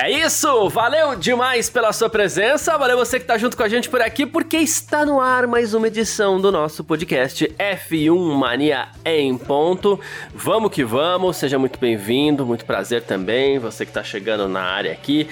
É isso! Valeu demais pela sua presença, valeu você que tá junto com a gente por aqui, porque está no ar mais uma edição do nosso podcast F1 Mania em ponto. Vamos que vamos, seja muito bem-vindo, muito prazer também, você que tá chegando na área aqui.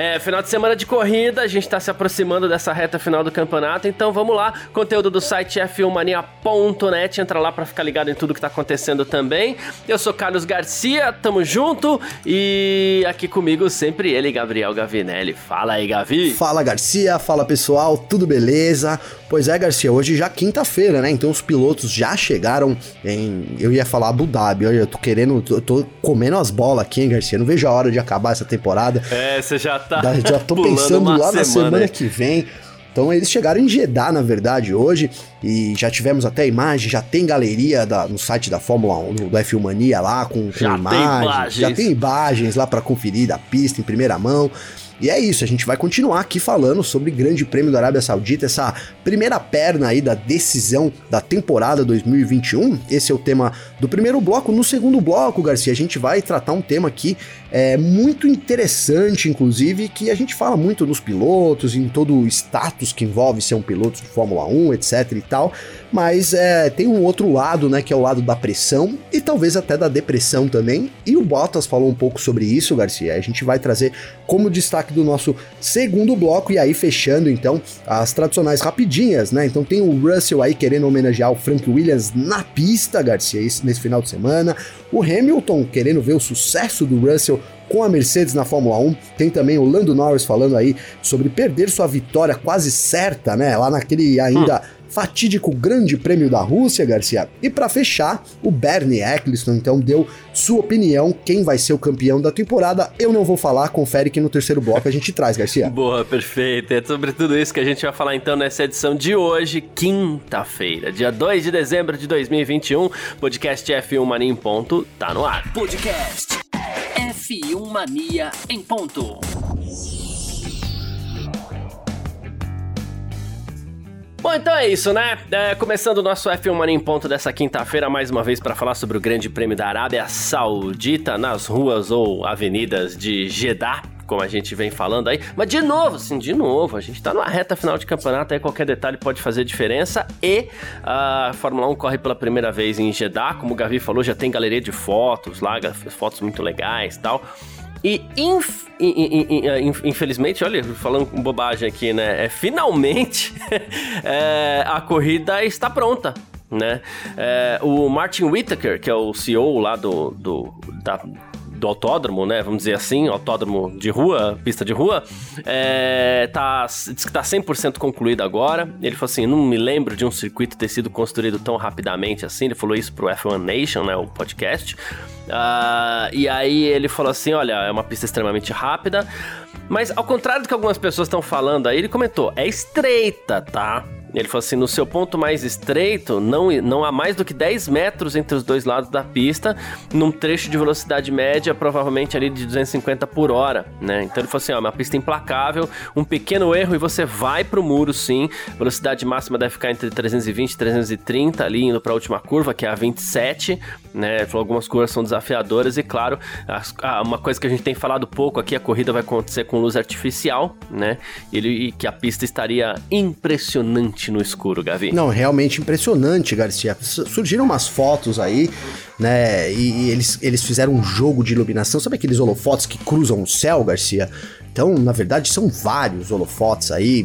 É, final de semana de corrida, a gente está se aproximando dessa reta final do campeonato, então vamos lá. Conteúdo do site f1mania.net, entra lá para ficar ligado em tudo que está acontecendo também. Eu sou Carlos Garcia, tamo junto e aqui comigo sempre ele, Gabriel Gavinelli. Fala aí, Gavi. Fala, Garcia, fala pessoal, tudo beleza? Pois é, Garcia, hoje já quinta-feira, né? Então os pilotos já chegaram em. Eu ia falar Abu Dhabi, olha, eu tô querendo. Eu tô comendo as bolas aqui, hein, Garcia? Não vejo a hora de acabar essa temporada. É, você já tá. Já tô pensando lá semana, na semana que vem. Então eles chegaram em Jeddah, na verdade, hoje, e já tivemos até imagem, já tem galeria da, no site da Fórmula 1, do F1 Mania lá, com, com já imagens, imagens, já tem imagens lá para conferir da pista em primeira mão. E é isso, a gente vai continuar aqui falando sobre Grande Prêmio da Arábia Saudita, essa primeira perna aí da decisão da temporada 2021. Esse é o tema do primeiro bloco. No segundo bloco, Garcia, a gente vai tratar um tema aqui é, muito interessante, inclusive, que a gente fala muito nos pilotos, em todo o status que envolve ser um piloto de Fórmula 1, etc e tal. Mas é, tem um outro lado, né, que é o lado da pressão e talvez até da depressão também. E o Bottas falou um pouco sobre isso, Garcia. A gente vai trazer como destaque do nosso segundo bloco e aí fechando então as tradicionais rapidinhas, né? Então tem o Russell aí querendo homenagear o Frank Williams na pista, Garcia, nesse final de semana. O Hamilton querendo ver o sucesso do Russell com a Mercedes na Fórmula 1. Tem também o Lando Norris falando aí sobre perder sua vitória quase certa, né? Lá naquele ainda hum fatídico Grande Prêmio da Rússia, Garcia. E para fechar, o Bernie Eccleston então deu sua opinião, quem vai ser o campeão da temporada. Eu não vou falar, confere que no terceiro bloco a gente traz, Garcia. Boa, perfeito. É sobre tudo isso que a gente vai falar então nessa edição de hoje, quinta-feira, dia 2 de dezembro de 2021. Podcast F1 Mania em ponto tá no ar. Podcast F1 Mania em ponto. Bom, então é isso, né? É, começando o nosso F1 Mania em ponto dessa quinta-feira, mais uma vez para falar sobre o Grande Prêmio da Arábia Saudita nas ruas ou avenidas de Jeddah como a gente vem falando aí. Mas de novo, assim, de novo, a gente tá numa reta final de campeonato, aí qualquer detalhe pode fazer diferença. E a Fórmula 1 corre pela primeira vez em Jeddah, como o Gavi falou, já tem galeria de fotos lá, fotos muito legais tal. E inf, infelizmente, olha, falando bobagem aqui, né? É, finalmente é, a corrida está pronta. Né? É, o Martin Whittaker, que é o CEO lá do, do da, do autódromo, né? Vamos dizer assim, autódromo de rua, pista de rua, é, tá, diz que tá 100% concluído agora. Ele falou assim: não me lembro de um circuito ter sido construído tão rapidamente assim. Ele falou isso pro F1 Nation, né? O podcast. Uh, e aí ele falou assim: olha, é uma pista extremamente rápida. Mas ao contrário do que algumas pessoas estão falando aí, ele comentou: é estreita, tá? Ele falou assim: no seu ponto mais estreito, não, não há mais do que 10 metros entre os dois lados da pista, num trecho de velocidade média, provavelmente ali de 250 por hora, né? Então ele falou assim: ó, uma pista implacável, um pequeno erro e você vai pro muro sim. Velocidade máxima deve ficar entre 320 e 330, ali indo pra última curva, que é a 27, né? Ele falou algumas curvas são desafiadoras e, claro, uma coisa que a gente tem falado pouco aqui: a corrida vai acontecer com luz artificial, né? Ele, e que a pista estaria impressionante no escuro, Gavi. Não, realmente impressionante, Garcia. Surgiram umas fotos aí, né? E, eles, eles fizeram um jogo de iluminação. Sabe aqueles holofotes que cruzam o céu, Garcia? Então, na verdade, são vários holofotes aí,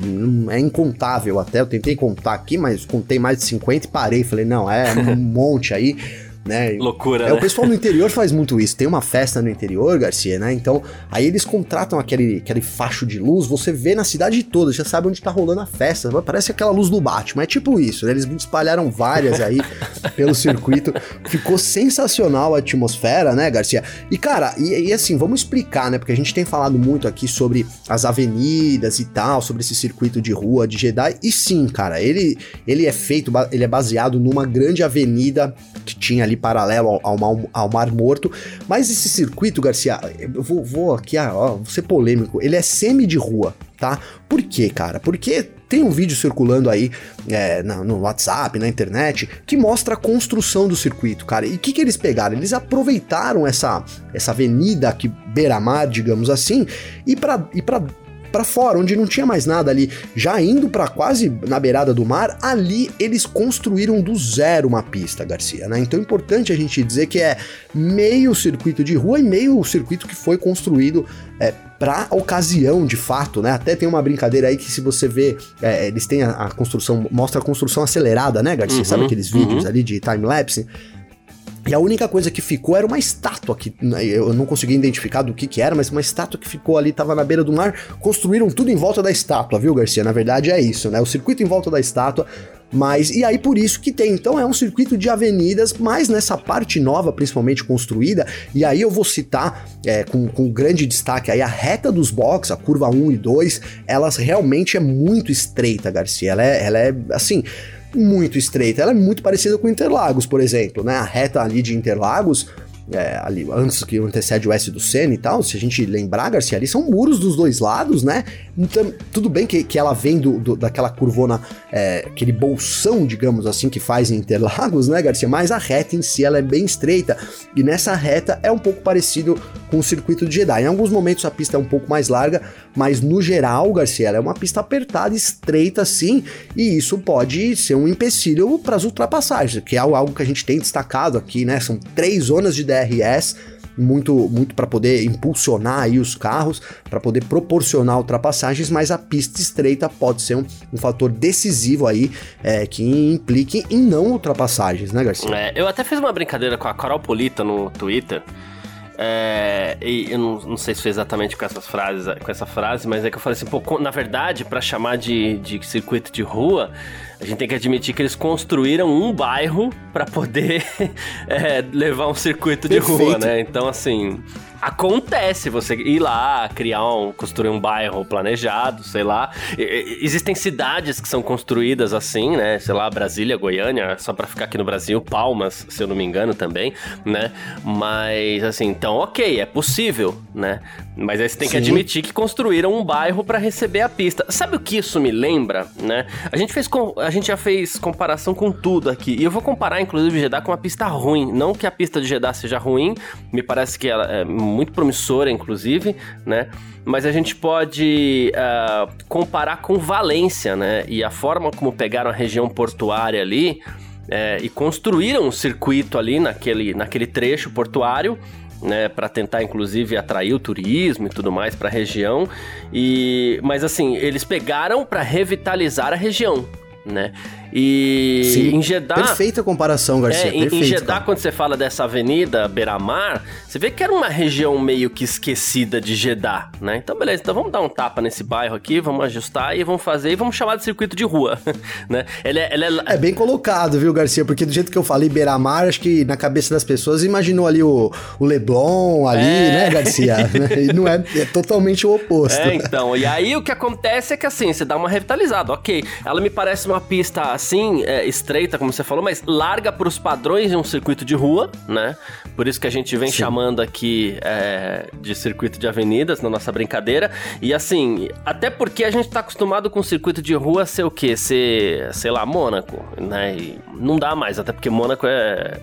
é incontável até. Eu tentei contar aqui, mas contei mais de 50 e parei. Falei, não, é um monte aí né? Loucura, é, né? O pessoal no interior faz muito isso. Tem uma festa no interior, Garcia, né? Então, aí eles contratam aquele, aquele facho de luz, você vê na cidade toda, já sabe onde tá rolando a festa. Parece aquela luz do Batman. É tipo isso, né? Eles espalharam várias aí pelo circuito. Ficou sensacional a atmosfera, né, Garcia? E, cara, e, e assim, vamos explicar, né? Porque a gente tem falado muito aqui sobre as avenidas e tal, sobre esse circuito de rua de Jedi. E sim, cara, ele, ele é feito, ele é baseado numa grande avenida que tinha ali ali paralelo ao, ao, ao Mar Morto. Mas esse circuito, Garcia, eu vou, vou aqui, ah, ó, vou ser polêmico, ele é semi de rua, tá? Por quê, cara? Porque tem um vídeo circulando aí é, no WhatsApp, na internet, que mostra a construção do circuito, cara. E o que, que eles pegaram? Eles aproveitaram essa, essa avenida aqui, beira-mar, digamos assim, e para para fora, onde não tinha mais nada ali, já indo para quase na beirada do mar, ali eles construíram do zero uma pista, Garcia, né? Então é importante a gente dizer que é meio circuito de rua e meio circuito que foi construído é, para ocasião, de fato, né? Até tem uma brincadeira aí que se você vê, é, eles têm a, a, construção, mostra a construção acelerada, né, Garcia? Uhum, Sabe aqueles vídeos uhum. ali de time-lapse? E a única coisa que ficou era uma estátua que né, eu não consegui identificar do que que era, mas uma estátua que ficou ali, tava na beira do mar. Construíram tudo em volta da estátua, viu, Garcia? Na verdade é isso, né? O circuito em volta da estátua. Mas, e aí por isso que tem, então é um circuito de avenidas, mas nessa parte nova, principalmente construída, e aí eu vou citar é, com, com grande destaque aí a reta dos boxes, a curva 1 e 2, elas realmente é muito estreita, Garcia, ela é, ela é assim, muito estreita. Ela é muito parecida com Interlagos, por exemplo, né? A reta ali de Interlagos é, ali, antes que antecede o S do Senna e tal, se a gente lembrar, Garcia, ali são muros dos dois lados, né? Então, tudo bem que, que ela vem do, do daquela curvona, é, aquele bolsão, digamos assim, que faz em Interlagos, né, Garcia? Mas a reta em si, ela é bem estreita, e nessa reta é um pouco parecido com o circuito de Jeddah. Em alguns momentos a pista é um pouco mais larga, mas no geral, Garcia, ela é uma pista apertada, estreita sim, e isso pode ser um empecilho para as ultrapassagens, que é algo que a gente tem destacado aqui, né? São três zonas de DRS, muito muito para poder impulsionar aí os carros, para poder proporcionar ultrapassagens, mas a pista estreita pode ser um, um fator decisivo aí é, que implique em não ultrapassagens, né, Garcia? É, eu até fiz uma brincadeira com a Carol Polita no Twitter. É, e eu não, não, sei se foi exatamente com essas frases, com essa frase, mas é que eu falei assim, pô, na verdade, para chamar de, de circuito de rua, a gente tem que admitir que eles construíram um bairro para poder é, levar um circuito de Perfeito. rua, né? Então, assim, acontece você ir lá, criar um, construir um bairro planejado, sei lá. existem cidades que são construídas assim, né? Sei lá, Brasília, Goiânia, só para ficar aqui no Brasil, Palmas, se eu não me engano também, né? Mas assim, então, OK, é possível, né? Mas aí você tem Sim. que admitir que construíram um bairro para receber a pista. Sabe o que isso me lembra, né? A gente fez a gente já fez comparação com tudo aqui. E eu vou comparar inclusive Jeddah com uma pista ruim, não que a pista de Jeddah seja ruim, me parece que ela é muito promissora, inclusive, né? Mas a gente pode uh, comparar com Valência, né? E a forma como pegaram a região portuária ali é, e construíram um circuito ali naquele, naquele trecho portuário. Né, para tentar inclusive atrair o turismo e tudo mais para a região. E mas assim, eles pegaram para revitalizar a região, né? E Sim, em Jeddah. Perfeita comparação, Garcia. É, em, perfeito, em Jeddah, cara. quando você fala dessa avenida Beira-Mar, você vê que era uma região meio que esquecida de Jeddah, né? Então, beleza, então vamos dar um tapa nesse bairro aqui, vamos ajustar e vamos fazer e vamos chamar de circuito de rua, né? Ele é, ele é... é, bem colocado, viu, Garcia? Porque do jeito que eu falei Beira-Mar, acho que na cabeça das pessoas imaginou ali o, o Leblon ali, é... né, Garcia? e não é, é totalmente o oposto. É, então. E aí o que acontece é que assim, você dá uma revitalizada, ok. Ela me parece uma pista assim, é, estreita, como você falou, mas larga para os padrões de um circuito de rua, né? Por isso que a gente vem Sim. chamando aqui é, de circuito de avenidas na nossa brincadeira. E assim, até porque a gente está acostumado com circuito de rua ser o quê? Ser, sei lá, Mônaco, né? E não dá mais, até porque Mônaco é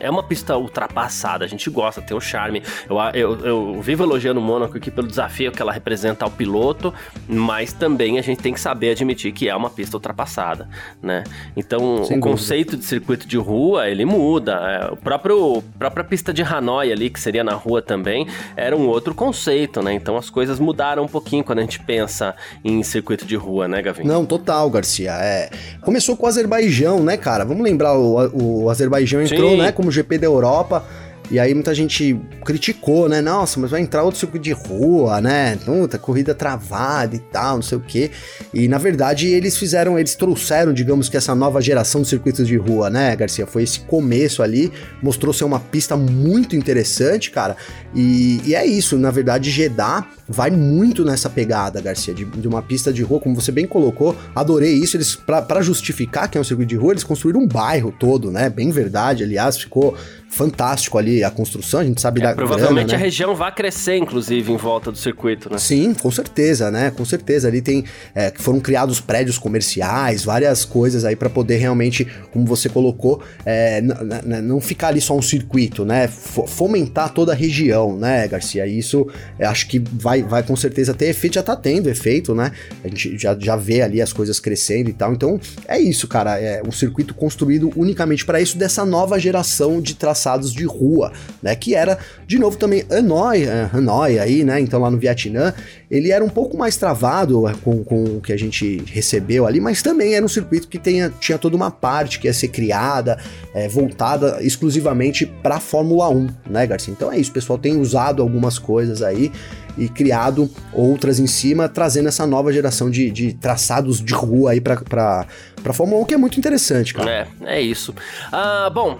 é uma pista ultrapassada, a gente gosta, tem o charme. Eu, eu, eu vivo elogiando o Mônaco aqui pelo desafio que ela representa ao piloto, mas também a gente tem que saber admitir que é uma pista ultrapassada, né? Então, Sem o conceito de circuito de rua, ele muda. É, o próprio própria pista de Hanoi ali, que seria na rua também, era um outro conceito, né? Então as coisas mudaram um pouquinho quando a gente pensa em circuito de rua, né, Gavin? Não, total, Garcia. É... Começou com o Azerbaijão, né, cara? Vamos lembrar, o, o Azerbaijão entrou, Sim. né, como GP da Europa. E aí muita gente criticou, né? Nossa, mas vai entrar outro circuito de rua, né? Puta, corrida travada e tal, não sei o quê. E na verdade eles fizeram, eles trouxeram, digamos que essa nova geração de circuitos de rua, né, Garcia? Foi esse começo ali, mostrou ser uma pista muito interessante, cara. E, e é isso, na verdade, Jeddah vai muito nessa pegada, Garcia, de, de, uma pista de rua, como você bem colocou. Adorei isso. Eles, para justificar que é um circuito de rua, eles construíram um bairro todo, né? Bem verdade, aliás, ficou fantástico ali a construção, a gente sabe é, da Provavelmente grana, né? a região vai crescer, inclusive, em volta do circuito, né? Sim, com certeza, né? Com certeza. Ali tem. É, foram criados prédios comerciais, várias coisas aí para poder realmente, como você colocou, é, não ficar ali só um circuito, né? Fomentar toda a região, né, Garcia? Isso é, acho que vai, vai com certeza ter efeito, já tá tendo efeito, né? A gente já, já vê ali as coisas crescendo e tal. Então, é isso, cara. É um circuito construído unicamente para isso dessa nova geração de traçados de rua, né? Que era, de novo, também Hanoi, é, Hanoi aí, né? Então lá no Vietnã, ele era um pouco mais travado é, com, com o que a gente recebeu ali, mas também era um circuito que tenha, tinha toda uma parte que ia ser criada, é, voltada exclusivamente para Fórmula 1, né, Garcia? Então é isso, pessoal tem usado algumas coisas aí e criado outras em cima, trazendo essa nova geração de, de traçados de rua aí para a Fórmula 1, que é muito interessante, cara. É, é isso. Ah, bom,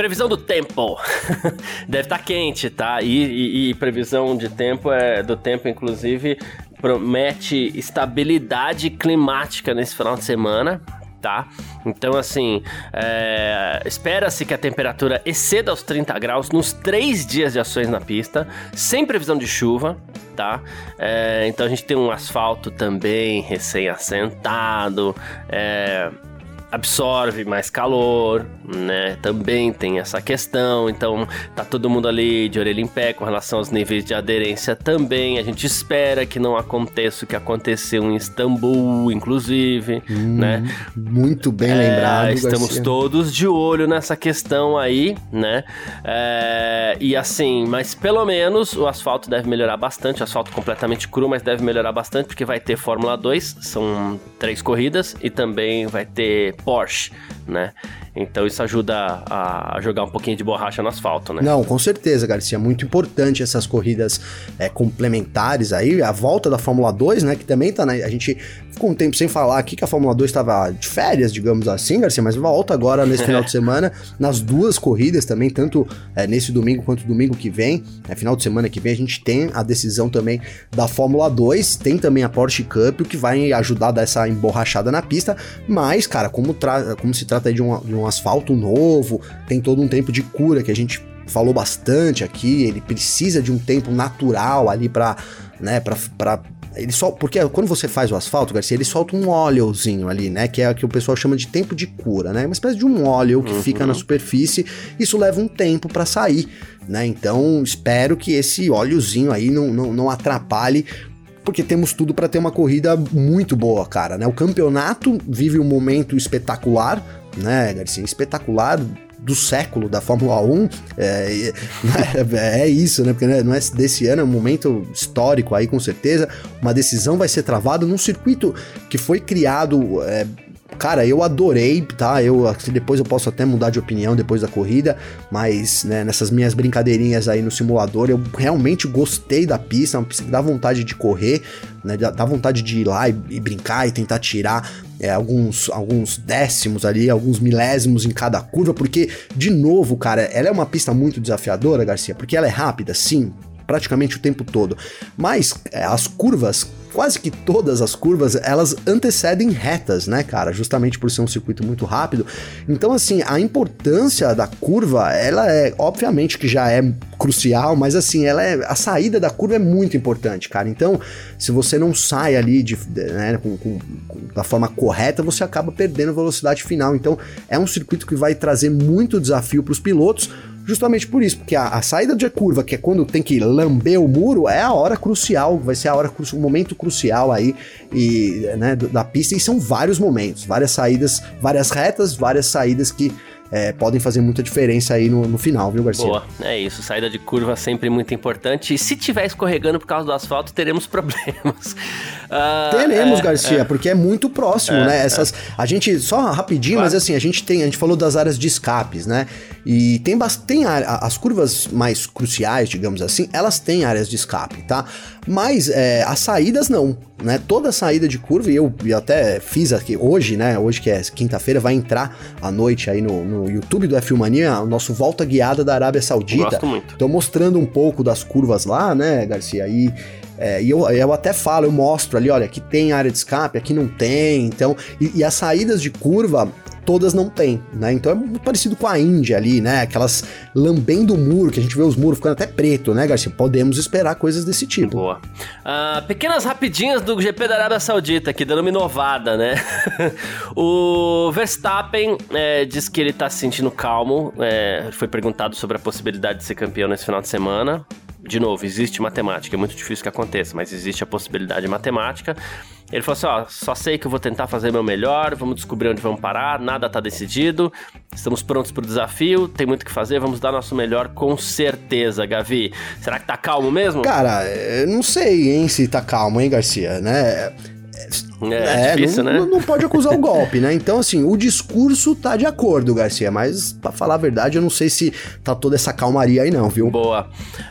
Previsão do tempo. Deve estar tá quente, tá? E, e, e, previsão de tempo é do tempo, inclusive, promete estabilidade climática nesse final de semana. Tá? Então, assim, é... espera-se que a temperatura exceda os 30 graus nos três dias de ações na pista, sem previsão de chuva, tá? É... então a gente tem um asfalto também recém-assentado, é absorve mais calor, né? Também tem essa questão. Então, tá todo mundo ali de orelha em pé com relação aos níveis de aderência também. A gente espera que não aconteça o que aconteceu em Istambul, inclusive, hum, né? Muito bem é, lembrado. Estamos Garcia. todos de olho nessa questão aí, né? É, e assim, mas pelo menos o asfalto deve melhorar bastante. O asfalto completamente cru, mas deve melhorar bastante porque vai ter Fórmula 2, são três corridas e também vai ter Porsche, né? Então isso ajuda a, jogar um pouquinho de borracha no asfalto, né? Não, com certeza, Garcia. Muito importante essas corridas é, complementares aí. A volta da Fórmula 2, né? Que também tá na. A gente ficou um tempo sem falar aqui que a Fórmula 2 estava de férias, digamos assim, Garcia, mas volta agora nesse final de semana, nas duas corridas também, tanto é, nesse domingo quanto domingo que vem. É, final de semana que vem a gente tem a decisão também da Fórmula 2, tem também a Porsche Cup, o que vai ajudar a dar essa emborrachada na pista. Mas, cara, como, como se trata de um, de um asfalto novo, tem todo um tempo de cura que a gente falou bastante aqui, ele precisa de um tempo natural ali para, né, para ele só porque quando você faz o asfalto, Garcia, ele solta um óleozinho ali, né, que é o que o pessoal chama de tempo de cura, né? Uma espécie de um óleo que uhum. fica na superfície. Isso leva um tempo para sair, né? Então, espero que esse óleozinho aí não, não, não atrapalhe porque temos tudo para ter uma corrida muito boa, cara, né? O campeonato vive um momento espetacular, né, Garcia? Espetacular do século da Fórmula 1. É, é, é isso, né? Porque né, não é desse ano, é um momento histórico aí, com certeza. Uma decisão vai ser travada num circuito que foi criado. É, cara, eu adorei, tá? Eu depois eu posso até mudar de opinião depois da corrida, mas né, nessas minhas brincadeirinhas aí no simulador, eu realmente gostei da pista, uma pista que dá vontade de correr, né? Dá vontade de ir lá e, e brincar e tentar tirar é, alguns, alguns décimos ali, alguns milésimos em cada curva, porque, de novo, cara, ela é uma pista muito desafiadora, Garcia, porque ela é rápida, sim, praticamente o tempo todo. Mas é, as curvas quase que todas as curvas elas antecedem retas, né, cara? Justamente por ser um circuito muito rápido. Então, assim, a importância da curva, ela é, obviamente que já é crucial, mas assim, ela é, a saída da curva é muito importante, cara. Então, se você não sai ali de, né, com, com, com, da forma correta, você acaba perdendo velocidade final. Então, é um circuito que vai trazer muito desafio para os pilotos justamente por isso, porque a, a, saída de curva, que é quando tem que lamber o muro, é a hora crucial, vai ser a hora, o momento crucial aí e, né, da pista, e são vários momentos, várias saídas, várias retas, várias saídas que é, podem fazer muita diferença aí no, no, final, viu, Garcia? Boa, é isso. Saída de curva sempre muito importante. E se tiver escorregando por causa do asfalto, teremos problemas. Uh, Teremos, é, Garcia, é. porque é muito próximo, é, né? É. Essas, A gente, só rapidinho, claro. mas assim, a gente tem, a gente falou das áreas de escapes, né? E tem, tem as curvas mais cruciais, digamos assim, elas têm áreas de escape, tá? Mas é, as saídas não, né? Toda saída de curva, e eu, eu até fiz aqui hoje, né? Hoje que é quinta-feira, vai entrar à noite aí no, no YouTube do F1 Mania, o nosso volta guiada da Arábia Saudita. Gosto muito. Tô mostrando um pouco das curvas lá, né, Garcia? E é, e eu, eu até falo, eu mostro ali, olha, aqui tem área de escape, aqui não tem, então. E, e as saídas de curva, todas não tem, né? Então é muito parecido com a Índia ali, né? Aquelas lambendo o muro, que a gente vê os muros ficando até preto, né, Garcia? Podemos esperar coisas desse tipo. Boa. Uh, pequenas rapidinhas do GP da Arábia Saudita, aqui dando uma inovada, né? o Verstappen é, diz que ele tá se sentindo calmo, é, foi perguntado sobre a possibilidade de ser campeão nesse final de semana de novo, existe matemática, é muito difícil que aconteça, mas existe a possibilidade matemática. Ele falou assim: ó, só sei que eu vou tentar fazer meu melhor, vamos descobrir onde vamos parar, nada tá decidido, estamos prontos pro desafio, tem muito que fazer, vamos dar nosso melhor com certeza, Gavi. Será que tá calmo mesmo? Cara, não sei, hein, se tá calmo, hein, Garcia, né? É, é difícil, não, né? Não, pode acusar o golpe, né? Então, assim, o discurso tá de acordo, Garcia, mas para falar a verdade, eu não sei se tá toda essa calmaria aí, não, viu? Boa.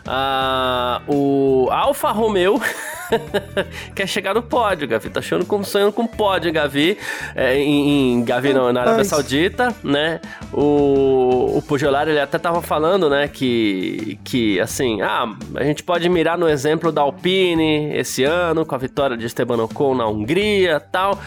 Uh, o Alfa Romeo quer chegar no pódio, Gavi. Tá achando como sonhando com pódio, Gavi. É, em, em Gavi, não, na Arábia Saudita, né? O, o Pujolar, ele até tava falando, né, que, que, assim, ah, a gente pode mirar no exemplo da Alpine esse ano, com a vitória de Esteban Ocon na Hungria tal.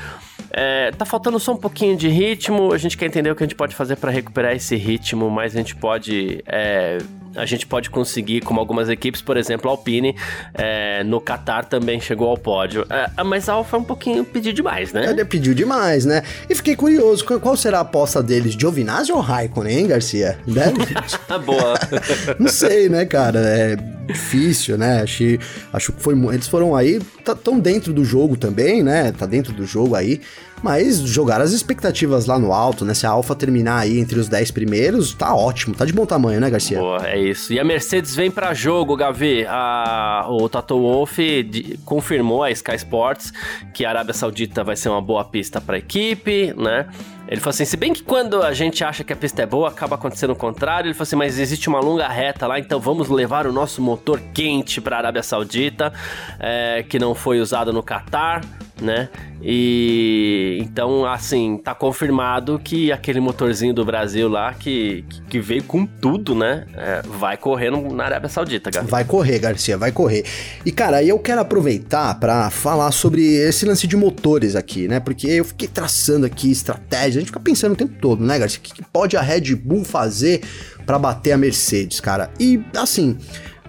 É, tá faltando só um pouquinho de ritmo. A gente quer entender o que a gente pode fazer para recuperar esse ritmo, mas a gente pode é, a gente pode conseguir, como algumas equipes, por exemplo, a Alpine, é, no Qatar também chegou ao pódio. É, mas a Alfa é um pouquinho pediu demais, né? Ele pediu demais, né? E fiquei curioso, qual será a aposta deles? Giovinazzi ou Raikkonen, hein, Garcia? Né? Boa. Não sei, né, cara? É difícil, né? Acho, acho que foi. Eles foram aí, tá tão dentro do jogo também, né? Tá dentro do jogo aí. Mas jogar as expectativas lá no alto, né? Se a Alfa terminar aí entre os 10 primeiros, tá ótimo, tá de bom tamanho, né, Garcia? Boa, é isso. E a Mercedes vem para jogo, Gavi. A, o Toto Wolff confirmou a Sky Sports que a Arábia Saudita vai ser uma boa pista para a equipe, né? Ele falou assim: se bem que quando a gente acha que a pista é boa, acaba acontecendo o contrário. Ele falou assim: mas existe uma longa reta lá, então vamos levar o nosso motor quente para a Arábia Saudita, é, que não foi usado no Catar né? E então, assim, tá confirmado que aquele motorzinho do Brasil lá, que, que veio com tudo, né? É, vai correr no, na Arábia Saudita, Garcia. Vai correr, Garcia, vai correr. E, cara, eu quero aproveitar para falar sobre esse lance de motores aqui, né? Porque eu fiquei traçando aqui estratégias, a gente fica pensando o tempo todo, né, Garcia? O que pode a Red Bull fazer para bater a Mercedes, cara? E, assim.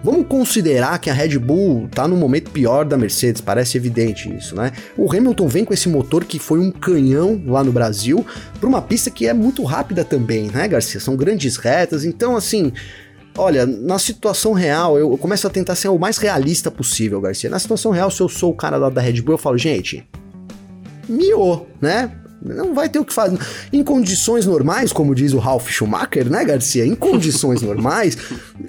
Vamos considerar que a Red Bull tá no momento pior da Mercedes, parece evidente isso, né? O Hamilton vem com esse motor que foi um canhão lá no Brasil, para uma pista que é muito rápida também, né, Garcia? São grandes retas, então assim, Olha, na situação real, eu, começo a tentar ser o mais realista possível, Garcia. Na situação real, se eu sou o cara lá da Red Bull, eu falo, gente, miou, né? Não vai ter o que fazer. Em condições normais, como diz o Ralf Schumacher, né, Garcia? Em condições normais,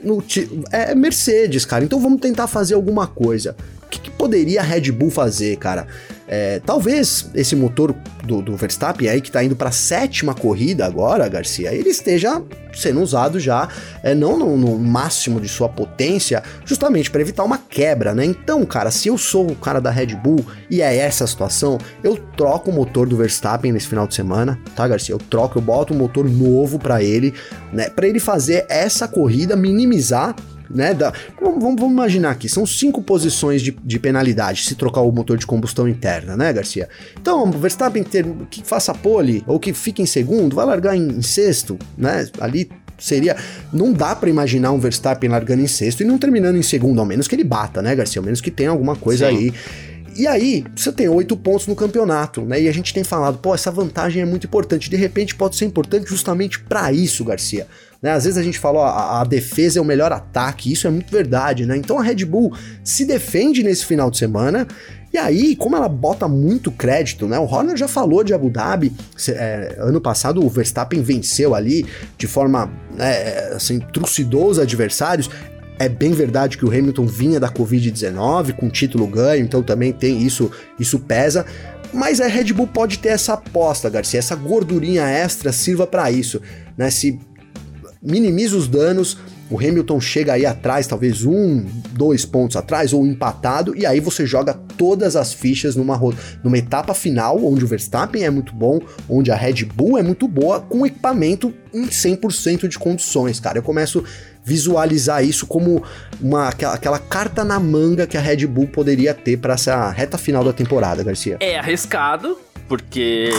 no, é Mercedes, cara. Então vamos tentar fazer alguma coisa. O que, que poderia a Red Bull fazer, cara? É, talvez esse motor do, do Verstappen aí que tá indo para sétima corrida agora, Garcia, ele esteja sendo usado já é, não no, no, máximo de sua potência, justamente para evitar uma quebra, né? Então, cara, se eu sou o cara da Red Bull e é essa a situação, eu troco o motor do Verstappen nesse final de semana, tá, Garcia? Eu troco, eu boto um motor novo para ele, né? Para ele fazer essa corrida minimizar né? Da, vamos, vamos, imaginar aqui, são cinco posições de, de, penalidade se trocar o motor de combustão interna, né, Garcia? Então, o Verstappen ter, que faça pole ou que fique em segundo, vai largar em, em sexto, né? Ali seria. Não dá para imaginar um Verstappen largando em sexto e não terminando em segundo, ao menos que ele bata, né, Garcia? Ao menos que tenha alguma coisa Sim. aí. E aí, você tem oito pontos no campeonato, né? E a gente tem falado, pô, essa vantagem é muito importante. De repente pode ser importante justamente para isso, Garcia. Né? Às vezes a gente fala, ó, a, a, defesa é o melhor ataque, isso é muito verdade, né? Então a Red Bull se defende nesse final de semana. E aí, como ela bota muito crédito, né? O Horner já falou de Abu Dhabi. É, ano passado o Verstappen venceu ali de forma, é, assim, trucidou os adversários É bem verdade que o Hamilton vinha da Covid-19 com título ganho, então também tem isso, isso pesa. Mas a Red Bull pode ter essa aposta, Garcia, essa gordurinha extra sirva para isso, né? Se minimiza os danos, o Hamilton chega aí atrás, talvez um, dois pontos atrás, ou empatado, e aí você joga todas as fichas numa, numa etapa final, onde o Verstappen é muito bom, onde a Red Bull é muito boa, com equipamento em 100% de condições, cara. Eu começo visualizar isso como uma, aquela, aquela carta na manga que a Red Bull poderia ter para essa reta final da temporada, Garcia. É arriscado, porque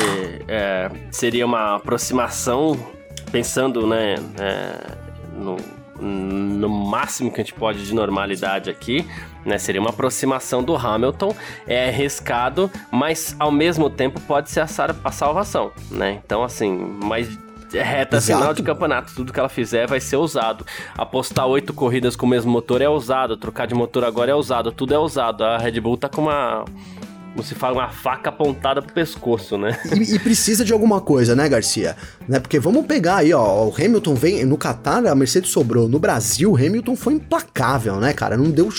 é, seria uma aproximação, pensando né, é, no no máximo que a gente pode de normalidade aqui, né? Seria uma aproximação do Hamilton, é arriscado, mas ao mesmo tempo pode ser a, a salvação, né? Então, assim, mas reta Exato. final de campeonato, tudo que ela fizer vai ser usado. Apostar oito corridas com o mesmo motor é usado, trocar de motor agora é usado, tudo é usado. A Red Bull tá com uma como se fala, uma faca apontada pro pescoço, né? E, e, precisa de alguma coisa, né, Garcia? Né? Porque vamos pegar aí, ó, o Hamilton vem, no Qatar a Mercedes sobrou, no Brasil o Hamilton foi implacável, né, cara? Não deu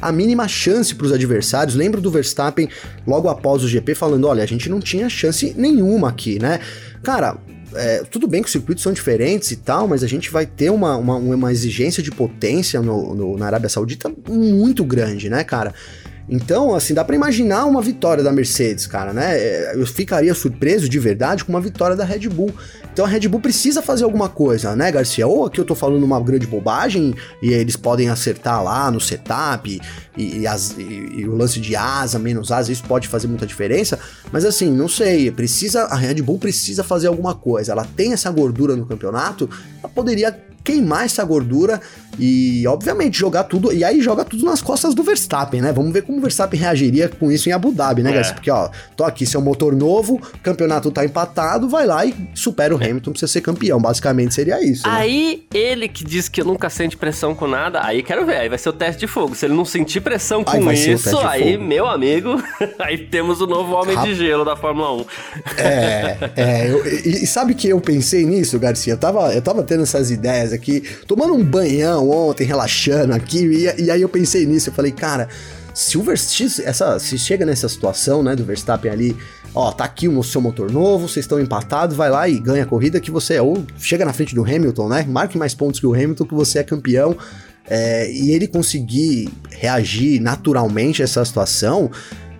a mínima chance pros adversários. Lembro do Verstappen, logo após o GP, falando, olha, a gente não tinha chance nenhuma aqui, né? Cara, é, tudo bem que os circuitos são diferentes e tal, mas a gente vai ter uma, uma, uma exigência de potência no, no, na Arábia Saudita muito grande, né, cara? Então, assim, dá para imaginar uma vitória da Mercedes, cara, né? É, eu ficaria surpreso de verdade com uma vitória da Red Bull. Então a Red Bull precisa fazer alguma coisa, né, Garcia? Ou aqui eu tô falando uma grande bobagem e eles podem acertar lá no setup e, e, as, e, e o lance de asa, menos asa, isso pode fazer muita diferença. Mas assim, não sei, precisa a Red Bull precisa fazer alguma coisa. Ela tem essa gordura no campeonato, ela poderia queimar essa gordura e, obviamente, jogar tudo. E aí joga tudo nas costas do Verstappen, né? Vamos ver como o Verstappen reagiria com isso em Abu Dhabi, né, é. Porque, ó, tô aqui, seu motor novo, o campeonato tá empatado, vai lá e supera o Hamilton pra você ser campeão. Basicamente seria isso. Né? Aí, ele que diz que nunca sente pressão com nada, aí quero ver, aí vai ser o teste de fogo. Se ele não sentir pressão com isso, aí, meu amigo, aí temos o novo homem Rap... de gelo da Fórmula 1. É, é. Eu, e, e, sabe que eu pensei nisso, Garcia? Eu tava, eu tava tendo essas ideias aqui, tomando um banhão ontem, relaxando aqui, e, e aí eu pensei nisso, eu falei, cara, se o Verstappen, essa, se chega nessa situação, né, do Verstappen ali, ó, tá aqui o seu motor novo, vocês estão empatados, vai lá e ganha a corrida que você é, ou chega na frente do Hamilton, né, marque mais pontos que o Hamilton que você é campeão, é, e ele conseguir reagir naturalmente a essa situação,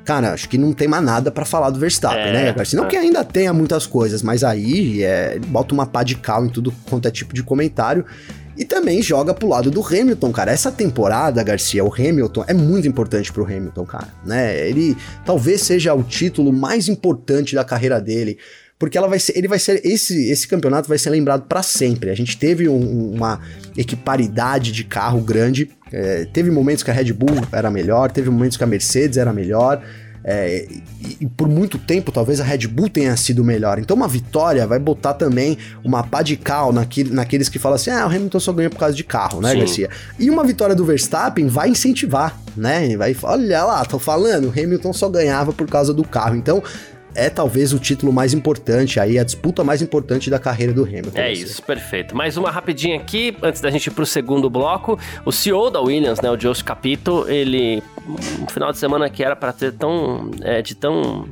cara, acho que não tem mais nada para falar do Verstappen, é, né? Senão é. que ainda tenha muitas coisas, mas aí é, bota uma pá de cal em tudo quanto é tipo de comentário. E também joga pro lado do Hamilton, cara. Essa temporada, Garcia, o Hamilton é muito importante pro Hamilton, cara, né? Ele talvez seja o título mais importante da carreira dele porque ela vai ser, ele vai ser esse esse campeonato vai ser lembrado para sempre. A gente teve um, uma equiparidade de carro grande, é, teve momentos que a Red Bull era melhor, teve momentos que a Mercedes era melhor. É, e, e, por muito tempo, talvez a Red Bull tenha sido melhor. Então, uma vitória vai botar também uma pá de cal naquele, naqueles que falam assim: ah, o Hamilton só ganha por causa de carro, né, Sim. Garcia? E uma vitória do Verstappen vai incentivar, né? Vai, olha lá, tô falando, o Hamilton só ganhava por causa do carro. Então, é talvez o título mais importante aí, a disputa mais importante da carreira do Hamilton. É isso, perfeito. Mais uma rapidinha aqui, antes da gente ir pro segundo bloco. O CEO da Williams, né, o Josh Capito, ele, um final de semana que era para ter tão, é, de tão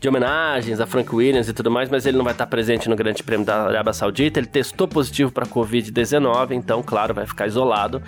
de homenagens a Frank Williams e tudo mais, mas ele não vai estar presente no Grande Prêmio da Arábia Saudita. Ele testou positivo para Covid-19, então, claro, vai ficar isolado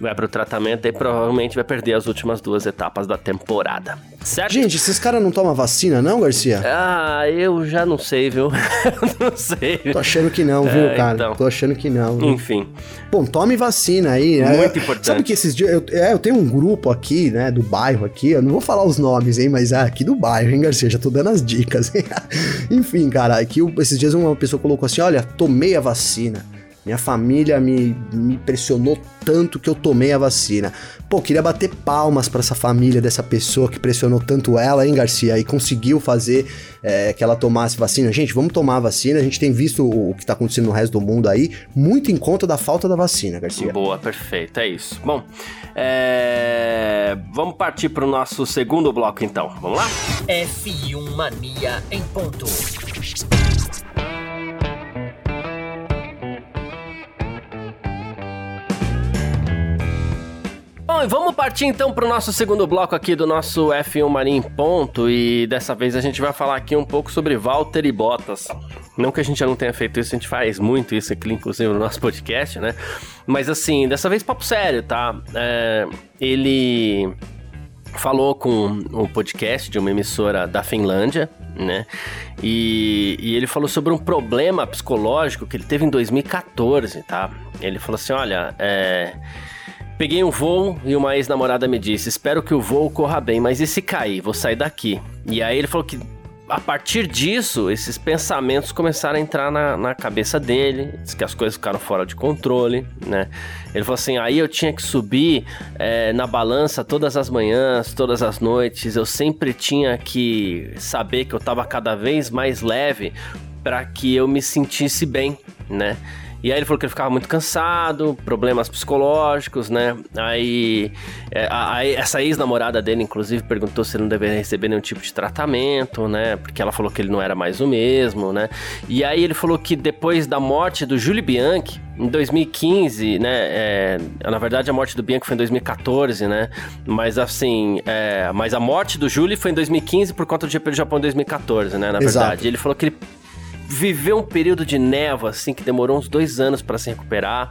vai pro tratamento e provavelmente vai perder as últimas duas etapas da temporada. Certo? Gente, esses caras não tomam vacina, não, Garcia? Ah, eu já não sei, viu? não sei. Tô achando que não, viu, é, cara? Então. Tô achando que não. Viu? Enfim. Bom, tome vacina aí, né? Muito importante. Sabe que esses dias. Eu, é, eu tenho um grupo aqui, né, do bairro aqui. Eu não vou falar os nomes, hein, mas é aqui do bairro, hein, Garcia? Já tô dando as dicas. Enfim, cara, aqui esses dias uma pessoa colocou assim: olha, tomei a vacina. Minha família me, me pressionou tanto que eu tomei a vacina. Pô, queria bater palmas para essa família dessa pessoa que pressionou tanto ela, hein, Garcia, e conseguiu fazer é, que ela tomasse vacina. Gente, vamos tomar a vacina. A gente tem visto o que tá acontecendo no resto do mundo aí, muito em conta da falta da vacina, Garcia. Boa, perfeito, é isso. Bom, é... vamos partir para o nosso segundo bloco então. Vamos lá? F1 Mania em ponto. E vamos partir então para o nosso segundo bloco aqui do nosso F1 Marinho Ponto. E dessa vez a gente vai falar aqui um pouco sobre Walter e Bottas. Não que a gente já não tenha feito isso, a gente faz muito isso aqui, inclusive no nosso podcast, né? Mas assim, dessa vez papo sério, tá? É, ele falou com um podcast de uma emissora da Finlândia, né? E, e, ele falou sobre um problema psicológico que ele teve em 2014, tá? Ele falou assim: olha, é. Peguei um voo e uma ex-namorada me disse: Espero que o voo corra bem, mas e se cair? Vou sair daqui. E aí ele falou que a partir disso, esses pensamentos começaram a entrar na, na cabeça dele, que as coisas ficaram fora de controle, né? Ele falou assim: aí eu tinha que subir é, na balança todas as manhãs, todas as noites, eu sempre tinha que saber que eu estava cada vez mais leve para que eu me sentisse bem, né? E aí ele falou que ele ficava muito cansado, problemas psicológicos, né? Aí é, essa ex-namorada dele, inclusive, perguntou se ele não deveria receber nenhum tipo de tratamento, né? Porque ela falou que ele não era mais o mesmo, né? E aí ele falou que depois da morte do Júlio Bianchi, em 2015, né? É, na verdade, a morte do Bianchi foi em 2014, né? Mas assim, é, mas a morte do Júlio foi em 2015 por conta do GP do Japão em 2014, né? Na Exato. verdade, ele falou que ele viveu um período de névoa, assim, que demorou uns dois anos para se recuperar.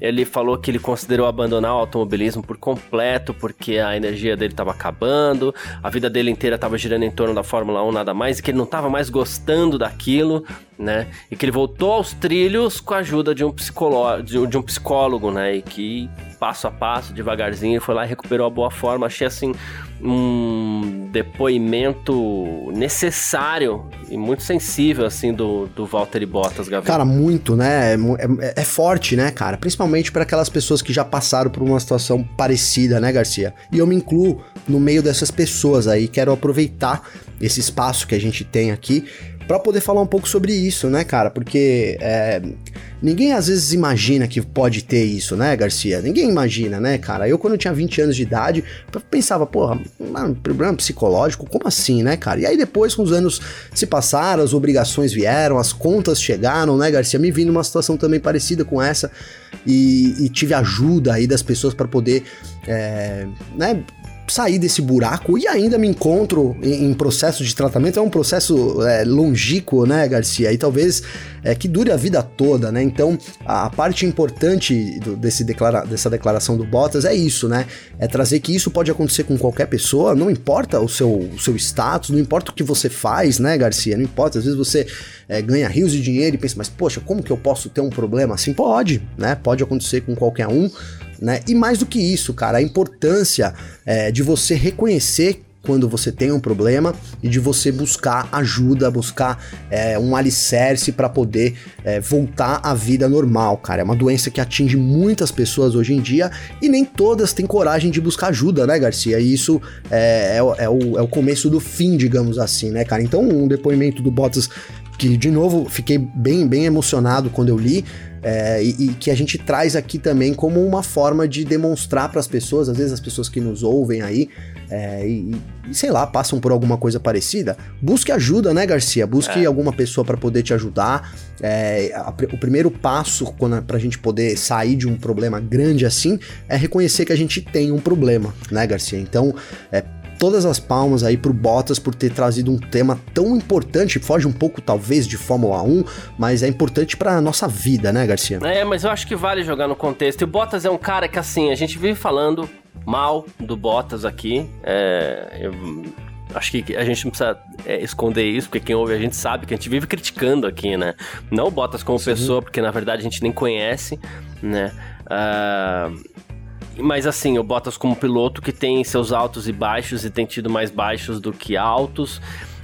Ele falou que ele considerou abandonar o automobilismo por completo, porque a energia dele estava acabando, a vida dele inteira estava girando em torno da Fórmula 1 nada mais, e que ele não estava mais gostando daquilo, né? E que ele voltou aos trilhos com a ajuda de um, psicólogo, de um psicólogo, né? E que passo a passo, devagarzinho, foi lá e recuperou a boa forma. Achei assim um depoimento necessário e muito sensível, assim, do, do Walter Bottas, Gabriel. Cara, muito, né? É, é, é forte, né, cara? Principalmente para aquelas pessoas que já passaram por uma situação parecida, né, Garcia? E eu me incluo no meio dessas pessoas aí. Quero aproveitar esse espaço que a gente tem aqui para poder falar um pouco sobre isso, né, cara? Porque é, ninguém às vezes imagina que pode ter isso, né, Garcia? Ninguém imagina, né, cara? Eu, quando eu tinha 20 anos de idade, pensava, porra, um problema psicológico, como assim, né, cara? E aí depois, com os anos se passaram, as obrigações vieram, as contas chegaram, né, Garcia? Me vi numa situação também parecida com essa e, e tive ajuda aí das pessoas para poder, é, né, sair desse buraco e ainda me encontro em, em processo de tratamento. É um processo é, longínquo, né, Garcia? E talvez é, que dure a vida toda, né? Então, a, a parte importante do, desse declara, dessa declaração do Bottas é isso, né? É trazer que isso pode acontecer com qualquer pessoa, não importa o seu, o seu status, não importa o que você faz, né, Garcia? Não importa, às vezes você é, ganha rios de dinheiro e pensa, mas poxa, como que eu posso ter um problema assim? Pode, né? Pode acontecer com qualquer um né? E mais do que isso, cara, a importância é, de você reconhecer quando você tem um problema e de você buscar ajuda, buscar é, um alicerce para poder é, voltar à vida normal, cara. É uma doença que atinge muitas pessoas hoje em dia e nem todas têm coragem de buscar ajuda, né, Garcia? E isso é, é, é o, é o começo do fim, digamos assim, né, cara? Então, um depoimento do Bottas que, de novo, fiquei bem, bem emocionado quando eu li é, e, e, que a gente traz aqui também como uma forma de demonstrar para as pessoas, às vezes as pessoas que nos ouvem aí, é, e, e, sei lá, passam por alguma coisa parecida, busque ajuda, né, Garcia? Busque é. alguma pessoa para poder te ajudar. É, a, o primeiro passo para a gente poder sair de um problema grande assim é reconhecer que a gente tem um problema, né, Garcia? Então, é, todas as palmas aí pro Bottas por ter trazido um tema tão importante, foge um pouco talvez de Fórmula 1, mas é importante pra nossa vida, né, Garcia? É, mas eu acho que vale jogar no contexto. E o Bottas é um cara que, assim, a gente vive falando mal do Bottas aqui. É, eu acho que a gente não precisa é, esconder isso, porque quem ouve a gente sabe que a gente vive criticando aqui, né? Não o Bottas como Sim. pessoa, porque na verdade a gente nem conhece, né? Uh, mas assim, o Bottas como piloto que tem seus altos e baixos e tem tido mais baixos do que altos.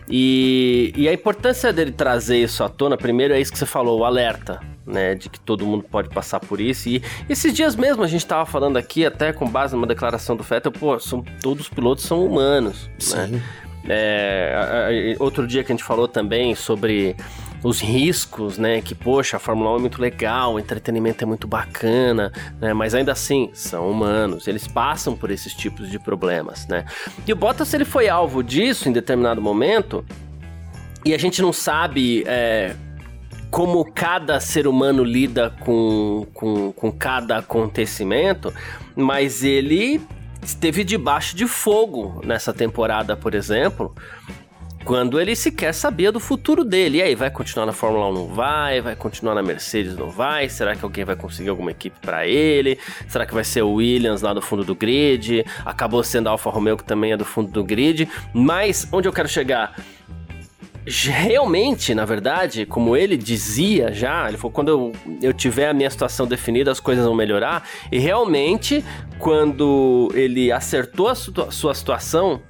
E, e a importância dele trazer isso à tona, primeiro é isso que você falou, o alerta, né, de que todo mundo pode passar por isso. E esses dias mesmo a gente estava falando aqui, até com base numa declaração do Vettel, pô, são, todos os pilotos são humanos, né? Sim. né? É, outro dia que a gente falou também sobre os riscos, né? Que, poxa, a Fórmula 1 é muito legal, o entretenimento é muito bacana, né? Mas ainda assim, são humanos, eles passam por esses tipos de problemas, né? E o Bottas, ele foi alvo disso em determinado momento, e a gente não sabe é, como cada ser humano lida com, com, com cada acontecimento, mas ele esteve debaixo de fogo nessa temporada, por exemplo, quando ele sequer sabia do futuro dele. E aí, vai continuar na Fórmula 1 não vai? Vai continuar na Mercedes não vai? Será que alguém vai conseguir alguma equipe para ele? Será que vai ser o Williams lá do fundo do grid? Acabou sendo a Alfa Romeo que também é do fundo do grid. Mas onde eu quero chegar? realmente, na verdade, como ele dizia já, ele falou: quando eu, eu tiver a minha situação definida, as coisas vão melhorar. E realmente, quando ele acertou a sua situação,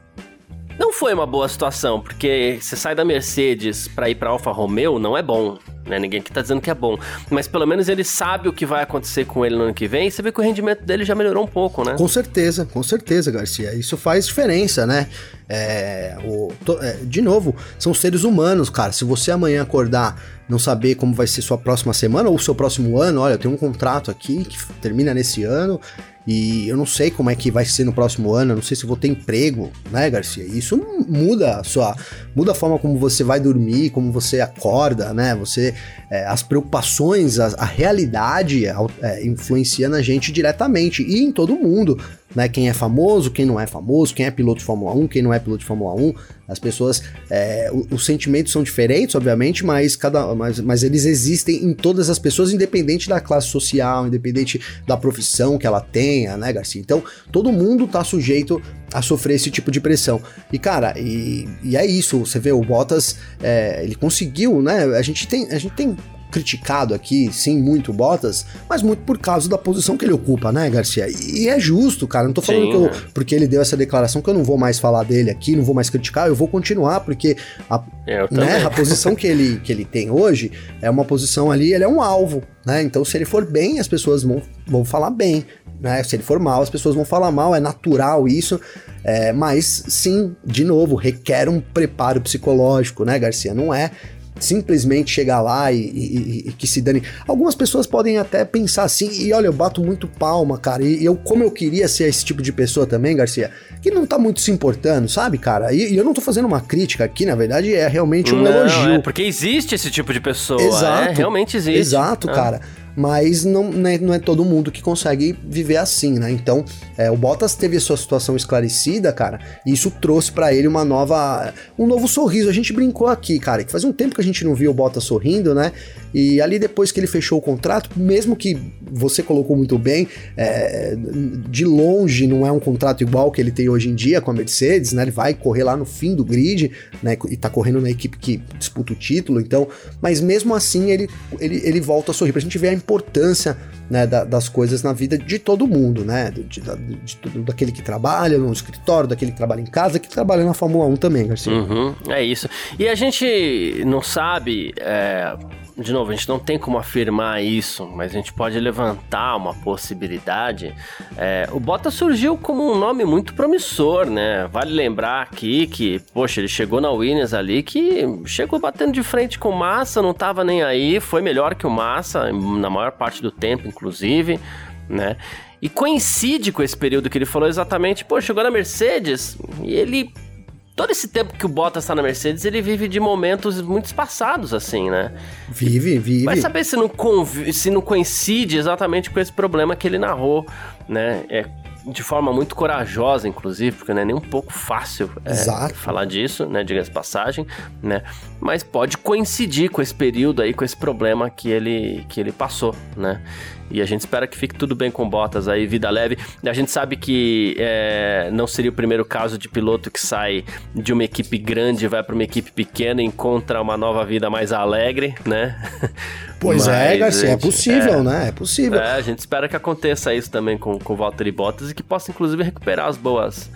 não foi uma boa situação, porque você sai da Mercedes para ir para Alfa Romeo não é bom, né? Ninguém aqui tá dizendo que é bom, mas pelo menos ele sabe o que vai acontecer com ele no ano que vem. E você vê que o rendimento dele já melhorou um pouco, né? Com certeza, com certeza, Garcia. Isso faz diferença, né? É, o, to, é, de novo, são seres humanos, cara. Se você amanhã acordar não saber como vai ser sua próxima semana ou seu próximo ano, olha, eu tenho um contrato aqui que termina nesse ano e eu não sei como é que vai ser no próximo ano, eu não sei se vou ter emprego, né, Garcia? Isso muda a sua, muda a forma como você vai dormir, como você acorda, né? Você, é, as preocupações, a, a realidade é, influencia na gente diretamente e em todo mundo né? Quem é famoso, quem não é famoso, quem é piloto de Fórmula 1, quem não é piloto de Fórmula 1. As pessoas, é, os sentimentos são diferentes, obviamente, mas, cada, mas, mas eles existem em todas as pessoas, independente da classe social, independente da profissão que ela tenha, né, Garcia? Então, todo mundo tá sujeito a sofrer esse tipo de pressão. E, cara, e, e é isso, você vê, o Bottas, é, ele conseguiu, né? A gente tem, a gente tem criticado aqui, sim, muito Bottas, mas muito por causa da posição que ele ocupa, né, Garcia? E é justo, cara. Não tô falando sim, que eu, é. porque ele deu essa declaração que eu não vou mais falar dele aqui, não vou mais criticar, eu vou continuar, porque a, né, a posição que ele, que ele tem hoje é uma posição ali, ele é um alvo, né? Então, se ele for bem, as pessoas vão, vão falar bem. Né? Se ele for mal, as pessoas vão falar mal, é natural isso. É, mas sim, de novo, requer um preparo psicológico, né, Garcia? Não é simplesmente chegar lá e, e, e, que se dane. Algumas pessoas podem até pensar assim, e olha, eu bato muito palma, cara, e eu, como eu queria ser esse tipo de pessoa também, Garcia, que não tá muito se importando, sabe, cara? E, e eu não tô fazendo uma crítica aqui, na verdade, é realmente um não, elogio. É porque existe esse tipo de pessoa, Exato, é, realmente existe. Exato, é. cara mas não, né, não é todo mundo que consegue viver assim, né? Então, é, o Bottas teve a sua situação esclarecida, cara, e isso trouxe para ele uma nova, um novo sorriso. A gente brincou aqui, cara, que faz um tempo que a gente não via o Bottas sorrindo, né? E ali depois que ele fechou o contrato, mesmo que você colocou muito bem, é, de longe não é um contrato igual que ele tem hoje em dia com a Mercedes, né? Ele vai correr lá no fim do grid, né? E tá correndo na equipe que disputa o título, então, mas mesmo assim ele, ele, ele volta a sorrir pra gente ver a importância né, da, das coisas na vida de todo mundo, né? De, de, de, de, daquele que trabalha no escritório, daquele que trabalha em casa, que trabalha na Fórmula 1 também, Garcia. Uhum, é isso. E a gente não sabe. É de novo, a gente não tem como afirmar isso, mas a gente pode levantar uma possibilidade. É, o Bottas surgiu como um nome muito promissor, né? Vale lembrar aqui que, poxa, ele chegou na Williams ali que chegou batendo de frente com o Massa, não tava nem aí, foi melhor que o Massa, na maior parte do tempo, inclusive, né? E coincide com esse período que ele falou exatamente, pô, chegou na Mercedes e ele todo esse tempo que o Bottas tá na Mercedes, ele vive de momentos muito espaçados, assim, né? Vive, vive. Vai saber se não, se não coincide exatamente com esse problema que ele narrou, né? É, de forma muito corajosa, inclusive, porque não é nem um pouco fácil é, falar disso, né? Diga-se passagem, né? Mas pode coincidir com esse período aí, com esse problema que ele, que ele passou, né? E a gente espera que fique tudo bem com Bottas aí, vida leve. A gente sabe que é, não seria o primeiro caso de piloto que sai de uma equipe grande, vai para uma equipe pequena e encontra uma nova vida mais alegre, né? Pois é, Mas, é, Garcia, gente, é possível, é, né? É possível. É, a gente espera que aconteça isso também com, com o Valtteri Bottas e que possa, inclusive, recuperar as boas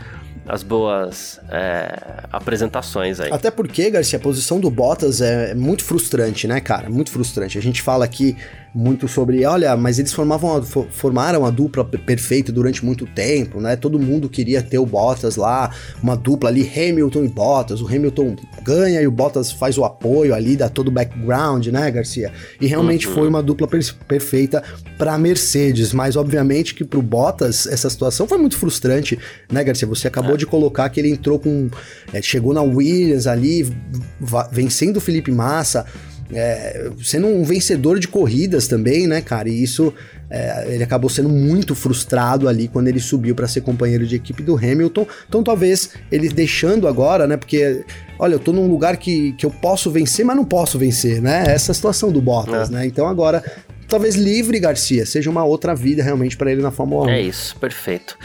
as boas é, apresentações aí. Até porque, Garcia, a posição do Bottas é muito frustrante, né, cara? Muito frustrante. A gente fala aqui muito sobre, olha, mas eles formavam, formaram a dupla perfeita durante muito tempo, né? Todo mundo queria ter o Bottas lá, uma dupla ali, Hamilton e Bottas. O Hamilton ganha e o Bottas faz o apoio ali, dá todo o background, né, Garcia? E realmente uhum. foi uma dupla per perfeita para Mercedes, mas obviamente que pro Bottas essa situação foi muito frustrante, né, Garcia? Você acabou é. De colocar que ele entrou com. É, chegou na Williams ali, vencendo o Felipe Massa é, sendo um vencedor de corridas também, né, cara? E isso é, ele acabou sendo muito frustrado ali quando ele subiu para ser companheiro de equipe do Hamilton. Então talvez ele deixando agora, né? Porque, olha, eu tô num lugar que, que eu posso vencer, mas não posso vencer, né? Essa é a situação do Bottas, é. né? Então agora talvez livre Garcia seja uma outra vida realmente para ele na Fórmula 1. É isso, perfeito.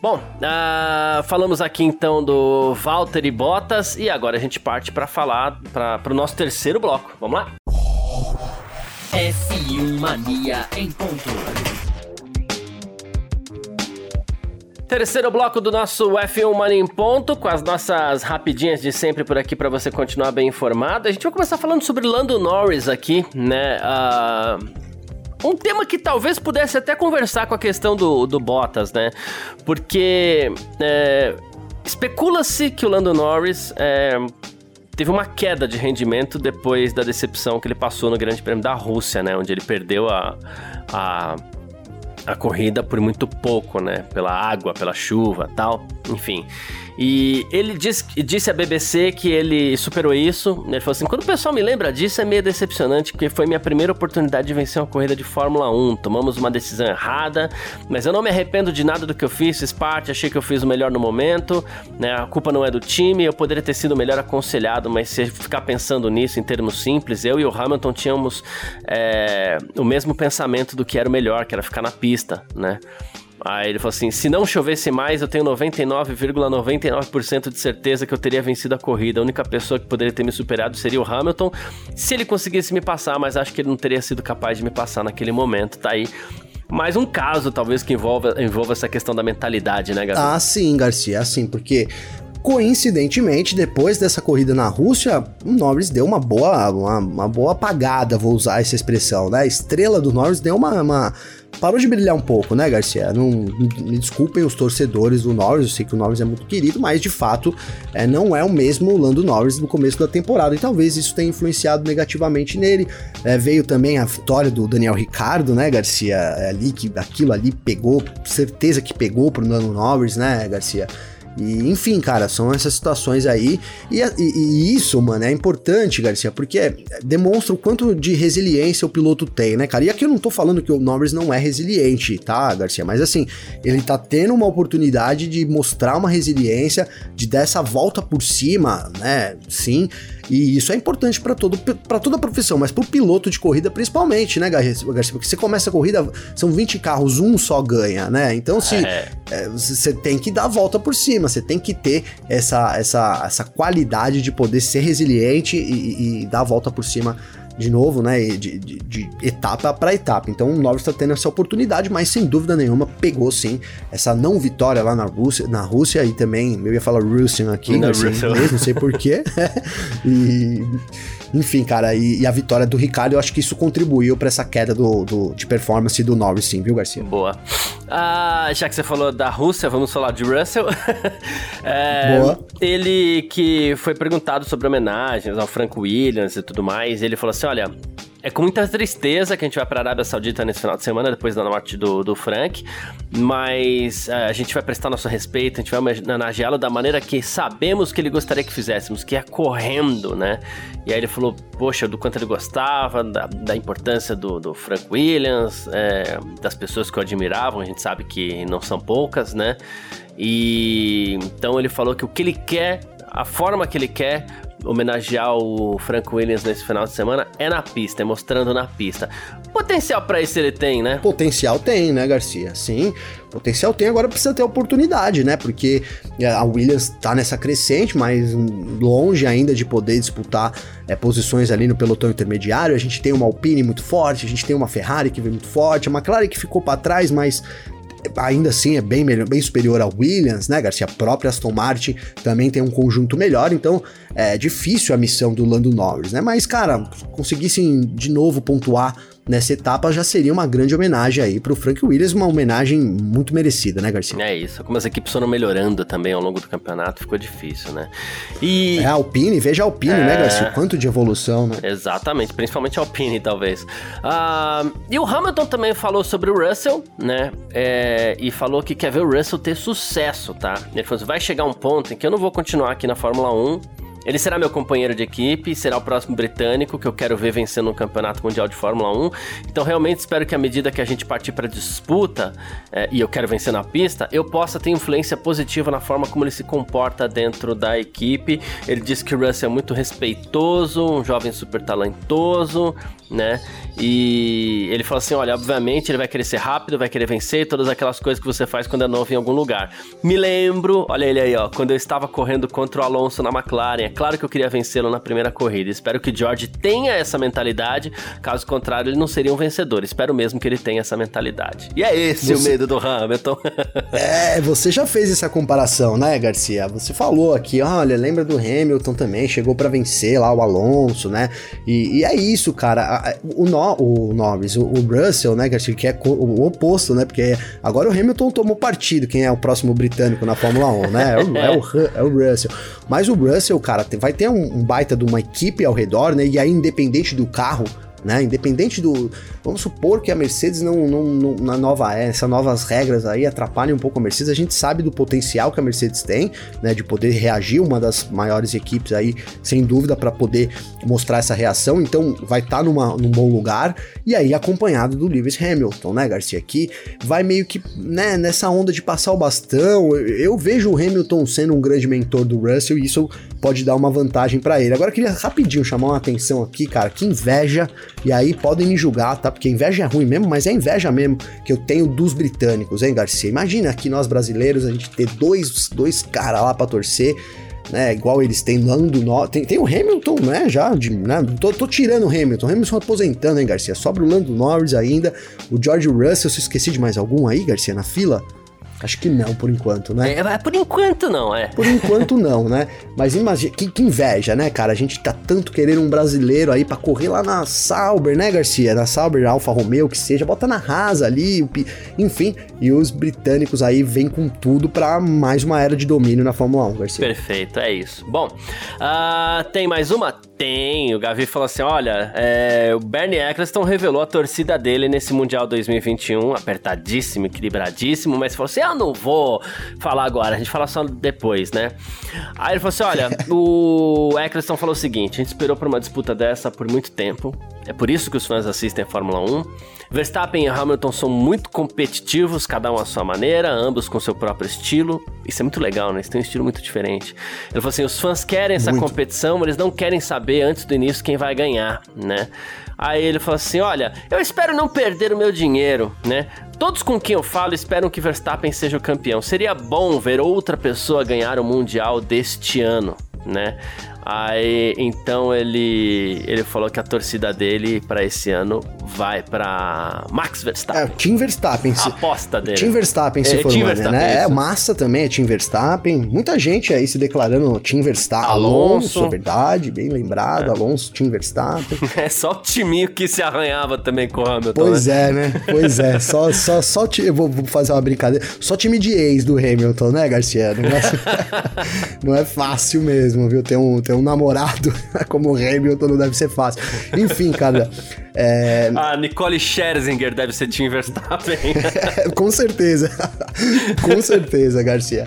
Bom, uh, falamos aqui então do Valtteri Bottas e agora a gente parte para falar para o nosso terceiro bloco. Vamos lá? F1 Mania em ponto. Terceiro bloco do nosso F1 Mania em ponto, com as nossas rapidinhas de sempre por aqui para você continuar bem informado. A gente vai começar falando sobre Lando Norris aqui, né? Uh, um tema que talvez pudesse até conversar com a questão do, do Bottas, né? Porque é, especula-se que o Lando Norris é, teve uma queda de rendimento depois da decepção que ele passou no Grande Prêmio da Rússia, né? Onde ele perdeu a, a, a corrida por muito pouco, né? Pela água, pela chuva tal, enfim. E ele disse, à BBC que ele superou isso. Ele falou assim: quando o pessoal me lembra disso, é meio decepcionante, porque foi minha primeira oportunidade de vencer uma corrida de Fórmula 1. Tomamos uma decisão errada, mas eu não me arrependo de nada do que eu fiz, fiz parte, achei que eu fiz o melhor no momento. Né? A culpa não é do time, eu poderia ter sido melhor aconselhado, mas se ficar pensando nisso em termos simples, eu e o Hamilton tínhamos é, o mesmo pensamento do que era o melhor, que era ficar na pista, né? Aí ele falou assim: se não chovesse mais, eu tenho 99,99% ,99 de certeza que eu teria vencido a corrida. A única pessoa que poderia ter me superado seria o Hamilton, se ele conseguisse me passar, mas acho que ele não teria sido capaz de me passar naquele momento. Tá aí mais um caso, talvez, que envolva, envolva essa questão da mentalidade, né, Garcia? Ah, sim, Garcia, assim, porque coincidentemente, depois dessa corrida na Rússia, o Norris deu uma boa, uma, uma boa apagada, vou usar essa expressão, né? A estrela do Norris deu uma, uma parou de brilhar um pouco, né, Garcia? Não, me desculpem os torcedores do Norris, eu sei que o Norris é muito querido, mas de fato é, não é o mesmo Lando Norris no começo da temporada, e talvez isso tenha influenciado negativamente nele. É, veio também a vitória do Daniel Ricardo, né, Garcia? É ali que aquilo ali pegou, certeza que pegou pro Lando Norris, né, Garcia? E, enfim, cara, são essas situações aí. E, e, e, isso, mano, é importante, Garcia, porque demonstra o quanto de resiliência o piloto tem, né, cara? E aqui eu não tô falando que o Norris não é resiliente, tá, Garcia? Mas assim, ele tá tendo uma oportunidade de mostrar uma resiliência, de dar essa volta por cima, né? Sim. E isso é importante para todo para toda a profissão, mas pro piloto de corrida principalmente, né, Garcia? Porque você começa a corrida, são 20 carros, um só ganha, né? Então se é. É, você tem que dar a volta por cima, você tem que ter essa essa, essa qualidade de poder ser resiliente e, e dar a volta por cima de novo, né? De, de, de etapa para etapa. Então o Norris está tendo essa oportunidade, mas sem dúvida nenhuma pegou sim essa não vitória lá na Rússia, na Rússia e também, eu ia falar Russian aqui, não sei, mesmo, não sei porquê. e enfim, cara, e, e, a vitória do Ricardo, eu acho que isso contribuiu para essa queda do, do, de performance do Norris, sim, viu, Garcia? Boa. Ah, já que você falou da Rússia, vamos falar de Russell. é, Boa. Ele que foi perguntado sobre homenagens ao Frank Williams e tudo mais, ele falou assim: olha, é com muita tristeza que a gente vai para a Arábia Saudita nesse final de semana, depois da morte do, do Frank. Mas uh, a gente vai prestar nosso respeito, a gente vai homenageá-lo da maneira que sabemos que ele gostaria que fizéssemos, que é correndo, né? E aí ele falou, poxa, do quanto ele gostava, da, da importância do, do Frank Williams, é, das pessoas que o admiravam, a gente sabe que não são poucas, né? E então ele falou que o que ele quer, a forma que ele quer, homenagear o Frank Williams nesse final de semana é na pista, é mostrando na pista. Potencial para isso ele tem, né? Potencial tem, né, Garcia? Sim, potencial tem, agora precisa ter oportunidade, né? Porque é, a Williams tá nessa crescente, mas longe ainda de poder disputar é, posições ali no pelotão intermediário. A gente tem uma Alpine muito forte, a gente tem uma Ferrari que vem muito forte, a McLaren que ficou para trás, mas ainda assim é bem, melhor, bem superior ao Williams, né, Garcia? A própria Aston Martin também tem um conjunto melhor, então é difícil a missão do Lando Norris, né? Mas, cara, conseguissem de novo pontuar nessa etapa já seria uma grande homenagem aí pro Frank Williams, uma homenagem muito merecida, né, Garcia? É isso, como as equipes foram melhorando também ao longo do campeonato, ficou difícil, né? E... É, a Alpine, veja a Alpine, né, é... né, Garcia? O quanto de evolução, né? Exatamente, principalmente a Alpine, talvez. Ah, e o Hamilton também falou sobre o Russell, né? É, e falou que quer ver o Russell ter sucesso, tá? Ele falou assim, vai chegar um ponto em que eu não vou continuar aqui na Fórmula 1 Ele será meu companheiro de equipe, será o próximo britânico que eu quero ver vencendo um campeonato mundial de Fórmula 1. Então, realmente espero que à medida que a gente partir para disputa é, e eu quero vencer na pista, eu possa ter influência positiva na forma como ele se comporta dentro da equipe. Ele disse que o Russell é muito respeitoso, um jovem super talentoso, né? E ele falou assim: olha, obviamente ele vai querer ser rápido, vai querer vencer, todas aquelas coisas que você faz quando é novo em algum lugar. Me lembro, olha ele aí, ó, quando eu estava correndo contra o Alonso na McLaren. É claro que eu queria vencê-lo na primeira corrida. Espero que George tenha essa mentalidade, caso contrário, ele não seria um vencedor. Espero mesmo que ele tenha essa mentalidade. E é esse você... o medo do Hamilton. é, você já fez essa comparação, né, Garcia? Você falou aqui, olha, lembra do Hamilton também, chegou para vencer lá o Alonso, né? E, e é isso, cara. O, no, o Norris, o, o Russell, né, que é o oposto, né? Porque agora o Hamilton tomou partido, quem é o próximo britânico na Fórmula 1, né? É o, é o, é o Russell. Mas o Russell, cara, vai ter um, um baita de uma equipe ao redor, né? E aí, independente do carro, né? Independente do. Vamos supor que a Mercedes não, não, não na nova essas novas regras aí atrapalhem um pouco a Mercedes. A gente sabe do potencial que a Mercedes tem, né? De poder reagir, uma das maiores equipes aí, sem dúvida, para poder mostrar essa reação. Então vai estar tá num bom lugar. E aí, acompanhado do Lewis Hamilton, né, Garcia? Que vai meio que né, nessa onda de passar o bastão. Eu, eu vejo o Hamilton sendo um grande mentor do Russell e isso pode dar uma vantagem para ele. Agora, eu queria rapidinho chamar uma atenção aqui, cara. Que inveja e aí podem me julgar, tá? Porque inveja é ruim mesmo, mas é inveja mesmo que eu tenho dos britânicos, hein, Garcia? Imagina aqui nós brasileiros, a gente ter dois, dois caras lá pra torcer. Né, igual eles têm Lando Norris. Tem, tem o Hamilton, né? Já, de, né, tô, tô, tirando o Hamilton. O Hamilton aposentando, hein, Garcia? Sobra o Lando Norris ainda. O George Russell, se esqueci de mais algum aí, Garcia, na fila? Acho que não, por enquanto, né? É, por enquanto não, é. Por enquanto não, né? Mas imagina, que, que, inveja, né, cara? A gente tá tanto querendo um brasileiro aí para correr lá na Sauber, né, Garcia? Na Sauber, Alfa Romeo, que seja, bota na rasa ali, enfim. E os britânicos aí vêm com tudo para mais uma era de domínio na Fórmula 1, Garcia. Perfeito, é isso. Bom, uh, tem mais uma? Tem. O Gavi falou assim: olha, é, o Bernie Eccleston revelou a torcida dele nesse Mundial 2021, apertadíssimo, equilibradíssimo, mas falou assim: eu não vou falar agora, a gente fala só depois, né? Aí ele falou assim: olha, o Eccleston falou o seguinte: a gente esperou por uma disputa dessa por muito tempo, é por isso que os fãs assistem a Fórmula 1. Verstappen e Hamilton são muito competitivos, cada um à sua maneira, ambos com seu próprio estilo. Isso é muito legal, né? Eles têm um estilo muito diferente. Ele falou assim: os fãs querem essa muito. competição, eles não querem saber antes do início quem vai ganhar, né? Aí ele falou assim: Olha, eu espero não perder o meu dinheiro, né? Todos com quem eu falo esperam que Verstappen seja o campeão. Seria bom ver outra pessoa ganhar o Mundial deste ano, né? Aí então ele ele falou que a torcida dele para esse ano vai para Max Verstappen. É, Tim Verstappen. A aposta dele. Tim Verstappen se é, formando, Verstappen, né? É, massa também é Tim Verstappen. Muita gente aí se declarando Tim Verstappen. Alonso, Alonso verdade, bem lembrado. É. Alonso, Tim Verstappen. É só o timinho que se arranhava também com o Hamilton. Pois né? é, né? Pois é. Só, só, só eu vou, vou fazer uma brincadeira. Só time de ex do Hamilton, né, Garcia? Não é, fácil mesmo, viu? Tem um, tem um namorado como o Hamilton não deve ser fácil. Enfim, cara. É... A Nicole Scherzinger deve ser Tim Verstappen. Com certeza. Com certeza, Garcia.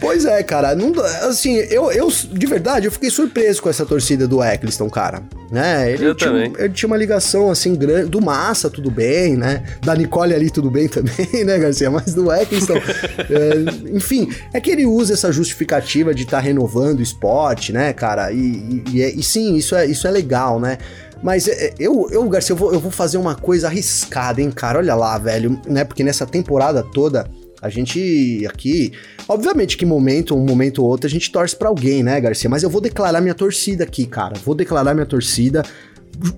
Pois é, cara. Não, assim, eu, eu, de verdade, eu fiquei surpreso com essa torcida do Eccleston, cara. Né? Ele, eu tinha, também. ele tinha uma ligação, assim, grande. Do Massa, tudo bem, né? Da Nicole ali, tudo bem também, né, Garcia? Mas do Eccleston. é, enfim, é que ele usa essa justificativa de estar tá renovando o esporte, né, cara? E, e, e, é, sim, isso é, isso é legal, né? Mas é, é, eu, eu Garcia, eu vou, eu vou fazer uma coisa arriscada, hein, cara? Olha lá, velho, né? Porque nessa temporada toda, a gente aqui, obviamente que momento, um momento ou outro, a gente torce para alguém, né, Garcia? Mas eu vou declarar minha torcida aqui, cara. Vou declarar minha torcida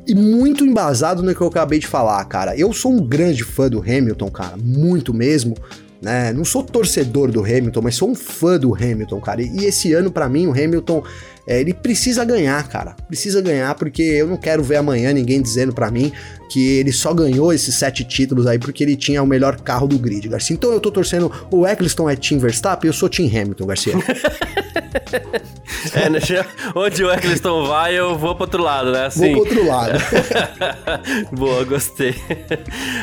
e muito embasado no que eu acabei de falar, cara. Eu sou um grande fã do Hamilton, cara, muito mesmo. Né? Não sou torcedor do Hamilton, mas sou um fã do Hamilton, cara. E esse ano, para mim, o Hamilton é, ele precisa ganhar, cara. Precisa ganhar, porque eu não quero ver amanhã ninguém dizendo para mim que ele só ganhou esses sete títulos aí porque ele tinha o melhor carro do grid, Garcia. Então eu tô torcendo. O Eccleston é Team Verstappen, eu sou Team Hamilton, Garcia. é, né, onde o Eccleston vai, eu vou pro outro lado, né? Assim. Vou pro outro lado. Boa, gostei.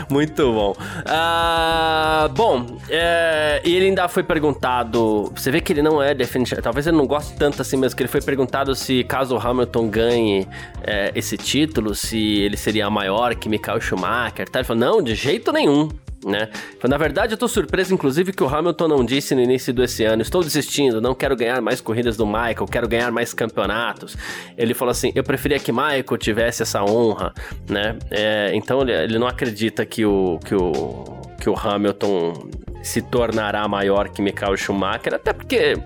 Muito bom. Uh, bom, é, e ele ainda foi perguntado. Você vê que ele não é definitivo. Talvez ele não goste tanto assim mesmo, que ele foi perguntado se caso o Hamilton ganhe é, esse título, se ele seria maior que Michael Schumacher. Tá? Ele falou: não, de jeito nenhum né? Na verdade, eu tô surpreso, inclusive, que o Hamilton não disse no início desse ano: estou desistindo, não quero ganhar mais corridas do Michael, quero ganhar mais campeonatos. Ele falou assim: eu preferia que Michael tivesse essa honra, né? É, então ele, não acredita que o, que o, que o Hamilton se tornará maior que Michael Schumacher, até porque.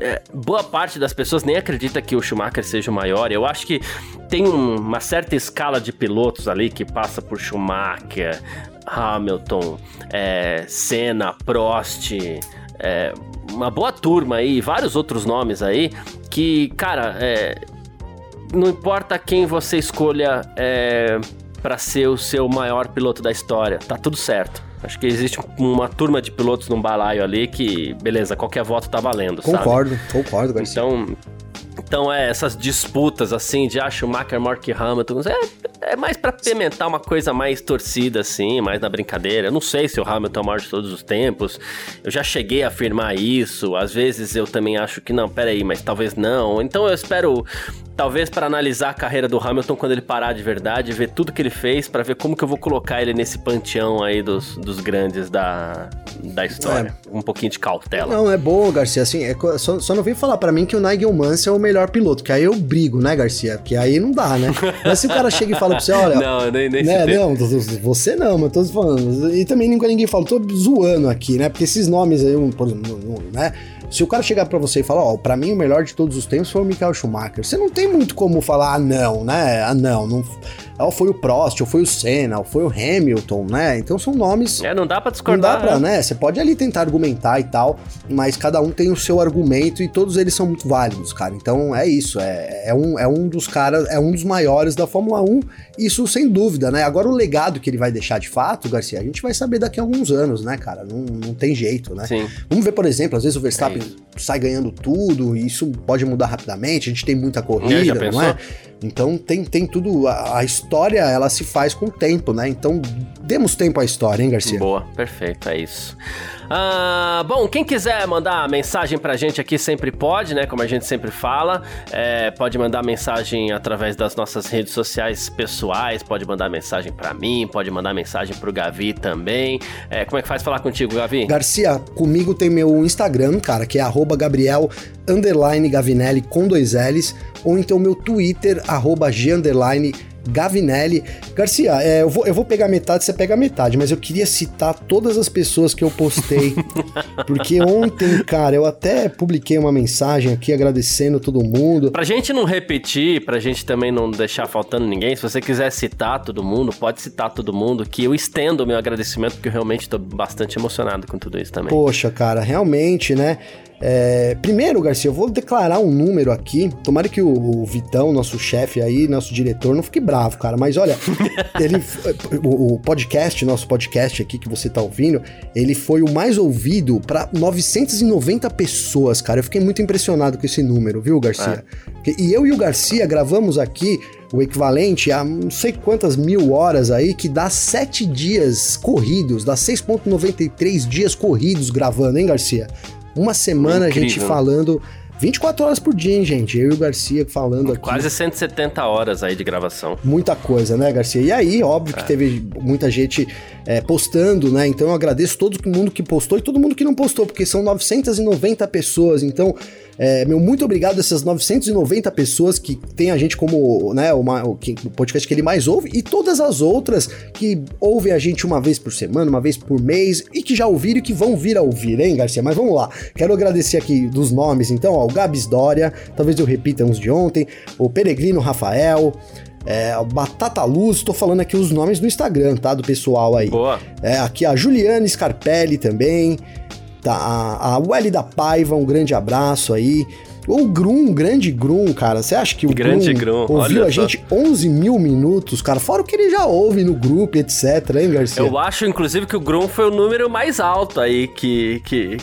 É, boa parte das pessoas nem acredita que o Schumacher seja o maior. Eu acho que tem um, uma certa escala de pilotos ali que passa por Schumacher, Hamilton, é, Senna, Prost, é, uma boa turma aí, vários outros nomes aí, que, cara, é, não importa quem você escolha é, para ser o seu maior piloto da história, tá tudo certo. Acho que existe uma turma de pilotos num balaio ali que, beleza, qualquer voto tá valendo, concordo, sabe? Concordo, concordo. Então, então, é, essas disputas, assim, de ah, Schumacher, Mark Hamilton, é, é mais para pimentar uma coisa mais torcida, assim, mais na brincadeira. Eu não sei se o Hamilton é o maior de todos os tempos. Eu já cheguei a afirmar isso. Às vezes eu também acho que não, peraí, mas talvez não. Então eu espero talvez para analisar a carreira do Hamilton quando ele parar de verdade, ver tudo que ele fez, para ver como que eu vou colocar ele nesse panteão aí dos, dos grandes da, da história. É. Um pouquinho de cautela. Não, é bom, Garcia, assim, é, só, só não vem falar para mim que o Nigel Mansell é o melhor piloto, que aí eu brigo, né, Garcia? Porque aí não dá, né? Mas se o cara chega e fala pra você, olha... não, nem, nem né, Não, você não, mas tô falando. E também nunca ninguém fala, tô zoando aqui, né? Porque esses nomes aí, por exemplo, né? Se o cara chegar para você e falar, ó, oh, pra mim o melhor de todos os tempos foi o Michael Schumacher, você não tem muito como falar, ah, não, né? Ah, não, não. Ou foi o Prost, ou foi o Senna, ou foi o Hamilton, né? Então são nomes. É, não dá pra discordar. Não dá pra, né? né? Você pode ali tentar argumentar e tal, mas cada um tem o seu argumento e todos eles são muito válidos, cara. Então é isso, é, é, um, é um dos caras, é um dos maiores da Fórmula 1, isso sem dúvida, né? Agora o legado que ele vai deixar de fato, Garcia, a gente vai saber daqui a alguns anos, né, cara? Não, não tem jeito, né? Sim. Vamos ver, por exemplo, às vezes o Verstappen é sai ganhando tudo, e isso pode mudar rapidamente, a gente tem muita corrida, é, não é? Então tem, tem tudo. A, a, história ela se faz com o tempo, né? Então demos tempo à história, hein, Garcia? Boa, perfeito, é isso. Ah, bom, quem quiser mandar mensagem pra gente aqui sempre pode, né? Como a gente sempre fala. É, pode mandar mensagem através das nossas redes sociais pessoais, pode mandar mensagem pra mim, pode mandar mensagem pro Gavi também. É, como é que faz falar contigo, Gavi? Garcia, comigo tem meu Instagram, cara, que é Gabriel Gavinelli com dois L's, ou então meu Twitter, arroba G Gavinelli. Garcia, é, eu, vou, eu vou pegar metade, você pega metade, mas eu queria citar todas as pessoas que eu postei. porque ontem, cara, eu até publiquei uma mensagem aqui agradecendo todo mundo. Pra gente não repetir, pra gente também não deixar faltando ninguém, se você quiser citar todo mundo, pode citar todo mundo, que eu estendo o meu agradecimento, porque eu realmente tô bastante emocionado com tudo isso também. Poxa, cara, realmente, né? É, primeiro, Garcia, eu vou declarar um número aqui. Tomara que o, o Vitão, nosso chefe aí, nosso diretor, não fique bravo, cara. Mas olha, ele, o, o, podcast, nosso podcast aqui que você tá ouvindo, ele foi o mais ouvido para 990 pessoas, cara. Eu fiquei muito impressionado com esse número, viu, Garcia? É. E eu e o Garcia gravamos aqui o equivalente a não sei quantas mil horas aí, que dá sete dias corridos, dá 6,93 dias corridos gravando, hein, Garcia? Uma semana a gente falando 24 horas por dia, hein, gente? Eu e o Garcia falando aqui. Quase 170 horas aí de gravação. Muita coisa, né, Garcia? E aí, óbvio é. que teve muita gente é, postando, né? Então eu agradeço todo mundo que postou e todo mundo que não postou, porque são 990 pessoas. Então é, meu muito obrigado a essas 990 pessoas que tem a gente como né, uma, o, o podcast que ele mais ouve e todas as outras que ouvem a gente uma vez por semana, uma vez por mês e que já ouviram e que vão vir a ouvir, hein, Garcia? Mas vamos lá. Quero agradecer aqui dos nomes, então, ó, o Gabs Dória, talvez eu repita uns de ontem, o Peregrino Rafael, é, Batata Luz, tô falando aqui os nomes do Instagram, tá? Do pessoal aí. Boa. É, aqui a Juliana Scarpelli também. Tá, a, a Welly da Paiva, um grande abraço aí. O Grum, grande Grum, cara. Você acha que o grande Grum, Grum ouviu a gente 11 mil minutos, cara? Fora o que ele já ouve no grupo, etc, hein, Garcia? Eu acho, inclusive, que o Grum foi o número mais alto aí que, que,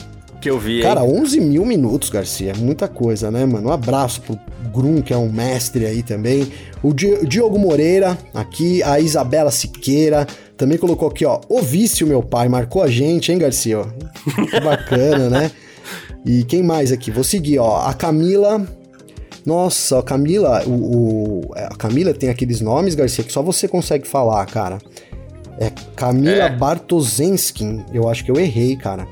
Que eu vi, Cara, 11 mil minutos, Garcia. Muita coisa, né, mano? Um abraço pro Grum, que é um mestre aí também. O Diogo Moreira, aqui. A Isabela Siqueira. Também colocou aqui, ó. O vício, meu pai. Marcou a gente, hein, Garcia? Que bacana, né? E quem mais aqui? Vou seguir, ó. A Camila. Nossa, a Camila, o, o, é, a Camila tem aqueles nomes, Garcia, que só você consegue falar, cara. É Camila é. Bartozenskin. Eu acho que eu errei, cara.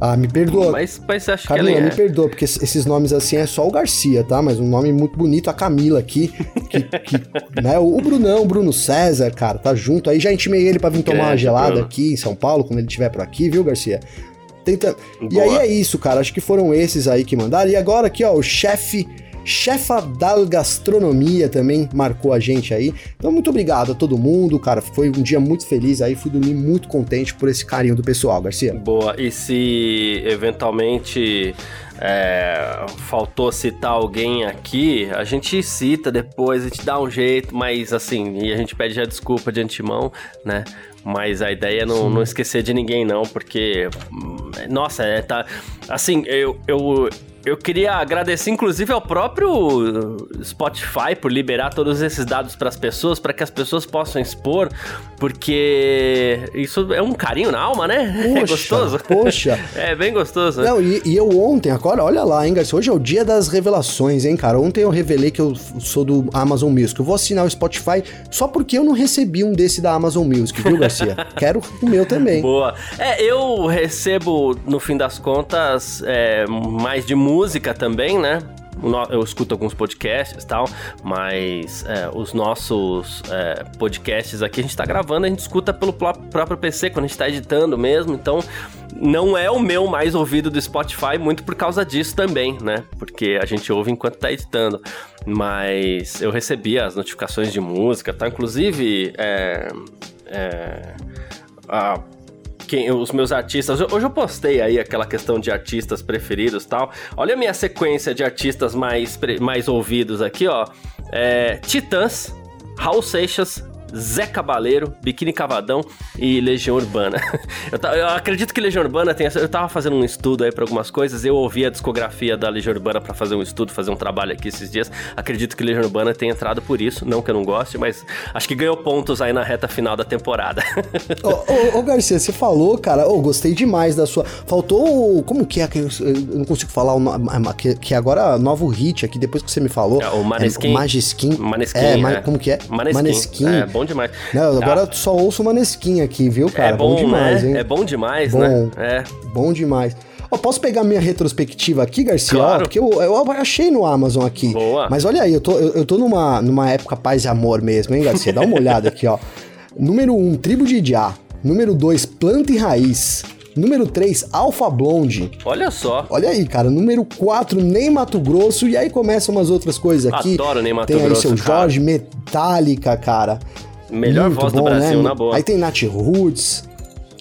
Ah, me perdoa. Mas, mas acho Camila, que ela é... me perdoa, porque esses nomes assim é só o Garcia, tá? Mas um nome muito bonito, a Camila aqui. Que, que, né? O Brunão, o Bruno César, cara, tá junto aí. Já intimei ele pra vir tomar uma gelada Bruno. aqui em São Paulo, quando ele estiver por aqui, viu, Garcia? Tenta... E aí é isso, cara. Acho que foram esses aí que mandaram. E agora aqui, ó, o chefe chefa da gastronomia também marcou a gente aí. Então, muito obrigado a todo mundo, cara. Foi um dia muito feliz aí, fui dormir muito contente por esse carinho do pessoal, Garcia. Boa. E se eventualmente é, faltou citar alguém aqui, a gente cita depois, a gente dá um jeito, mas assim, e a gente pede já desculpa de antemão, né? Mas a ideia é não, não esquecer de ninguém, não, porque. Nossa, é, tá. Assim, eu, eu, eu queria agradecer, inclusive, ao próprio Spotify por liberar todos esses dados para as pessoas, para que as pessoas possam expor, porque isso é um carinho na alma, né? Poxa, é gostoso. Poxa. É bem gostoso. Não, e, e, eu ontem, agora, olha lá, hein, Garcia? Hoje é o dia das revelações, hein, cara? Ontem eu revelei que eu sou do Amazon Music. Eu vou assinar o Spotify só porque eu não recebi um desse da Amazon Music, viu, Garcia? Quero o meu também. Boa. É, eu recebo, no fim das contas, é, mais de música música também, né? eu escuto alguns podcasts e tal, mas é, os nossos é, podcasts aqui a gente tá gravando, a gente escuta pelo próprio PC quando a gente tá editando mesmo, então não é o meu mais ouvido do Spotify, muito por causa disso também, né? Porque a gente ouve enquanto tá editando. Mas eu recebi as notificações de música, tá? Inclusive, é, é, a quem, os meus artistas. Hoje eu postei aí aquela questão de artistas preferidos tal. Olha a minha sequência de artistas mais, mais ouvidos aqui, ó. É, Titãs, Raul Seixas, Zé Cabaleiro, Biquíni Cavadão e Legião Urbana. eu, eu, acredito que Legião Urbana tem. Eu tava fazendo um estudo aí para algumas coisas, eu ouvi a discografia da Legião Urbana para fazer um estudo, fazer um trabalho aqui esses dias. Acredito que Legião Urbana tenha entrado por isso, não que eu não goste, mas acho que ganhou pontos aí na reta final da temporada. ô, ô, ô, Garcia, você falou, cara, ô, gostei demais da sua. Faltou. Como que é que eu, eu não consigo falar o nome, que, agora novo hit aqui, depois que você me falou. É, o Maneskin. É, o Maneskin. Maneskin. É, é, como que é? Maneskin. Maneskin. É, bom demais. Não, agora ah. só ouço o Maneskin aqui, viu, cara? É bom, bom demais, né? hein? É bom demais, bom, né? É. Bom demais. Ó, posso pegar minha retrospectiva aqui, Garcia? Claro. Porque eu, eu achei no Amazon aqui. Boa. Mas olha aí, eu tô, eu, eu tô numa, numa época paz e amor mesmo, hein, Garcia? Dá uma olhada aqui, ó. Número 1, um, Tribo de Idiá. Número 2, Planta e Raiz. Número 3, Alpha Blonde. Olha só. Olha aí, cara. Número 4, Nem Mato Grosso. E aí começam umas outras coisas aqui. Adoro Nem Mato Grosso. Tem aí seu Jorge Metallica, cara. Melhor Muito voz bom, do Brasil, né? na boa. Aí tem Nath Roots.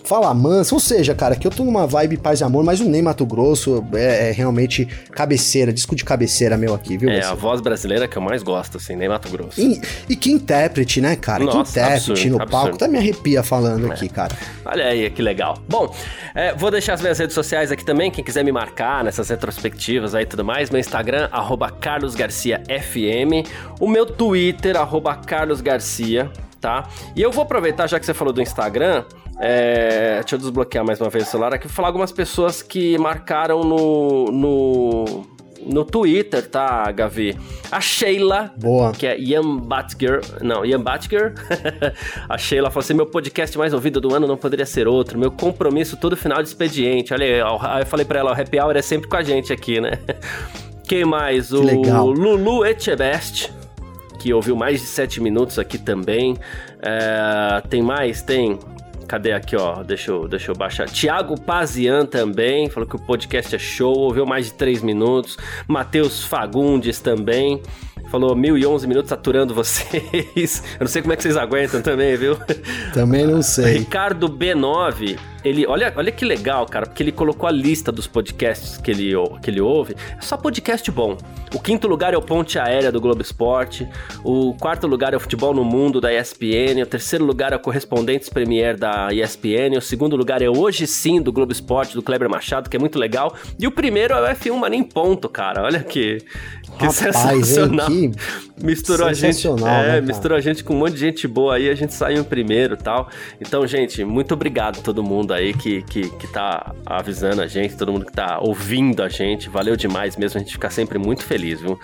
Fala Mansa, ou seja, cara, que eu tô numa vibe paz e amor, mas o Ney Mato Grosso é, é, realmente cabeceira, disco de cabeceira meu aqui, viu? É, você? a voz brasileira que eu mais gosto, assim, Ney Mato Grosso. E, e que intérprete, né, cara? Nossa, que intérprete absurdo, no absurdo. palco, até me arrepia falando é. aqui, cara. Olha aí, que legal. Bom, é, vou deixar as minhas redes sociais aqui também, quem quiser me marcar nessas retrospectivas aí e tudo mais, meu Instagram, arroba carlosgarciafm, o meu Twitter, arroba carlosgarcia, tá? E eu vou aproveitar, já que você falou do Instagram, é, deixa eu desbloquear mais uma vez o celular aqui, falar algumas pessoas que marcaram no, no, no Twitter, tá, Gavi? A Sheila, Boa. que é Ian Batger, não, Ian Batger. a Sheila falou assim: meu podcast mais ouvido do ano não poderia ser outro, meu compromisso todo final de expediente. Olha aí, eu falei pra ela: o happy hour é sempre com a gente aqui, né? Quem mais? Que o legal. Lulu Etchebest que ouviu mais de 7 minutos aqui também. É, tem mais? Tem. Cadê aqui, ó? Deixa eu, deixa eu baixar. Tiago Pazian também, falou que o podcast é show, ouviu mais de 3 minutos. Matheus Fagundes também. falou 1011 minutos saturando vocês. Eu não sei como é que vocês aguentam também, viu? Também não sei. Ricardo B9, ele, olha, olha que legal, cara, porque ele colocou a lista dos podcasts que ele, que ele ouve. É só podcast bom. O quinto lugar é o Ponte Aérea do Globo Esporte. O quarto lugar é o Futebol no Mundo da ESPN. O terceiro lugar é o Correspondentes Premier da ESPN. O segundo lugar é Hoje Sim do Globo Esporte, do Kleber Machado, que é muito legal. E o primeiro é o F1 Mania em Ponto, cara. Olha que, que Rapaz, sensacional. Hein, que misturou a gente. É, né, misturou a gente com um monte de gente boa aí, a gente saiu em primeiro tal. Então, gente, muito obrigado a todo mundo aí que, que, que tá avisando a gente, todo mundo que tá ouvindo a gente. Valeu demais mesmo, a gente fica sempre muito feliz, viu?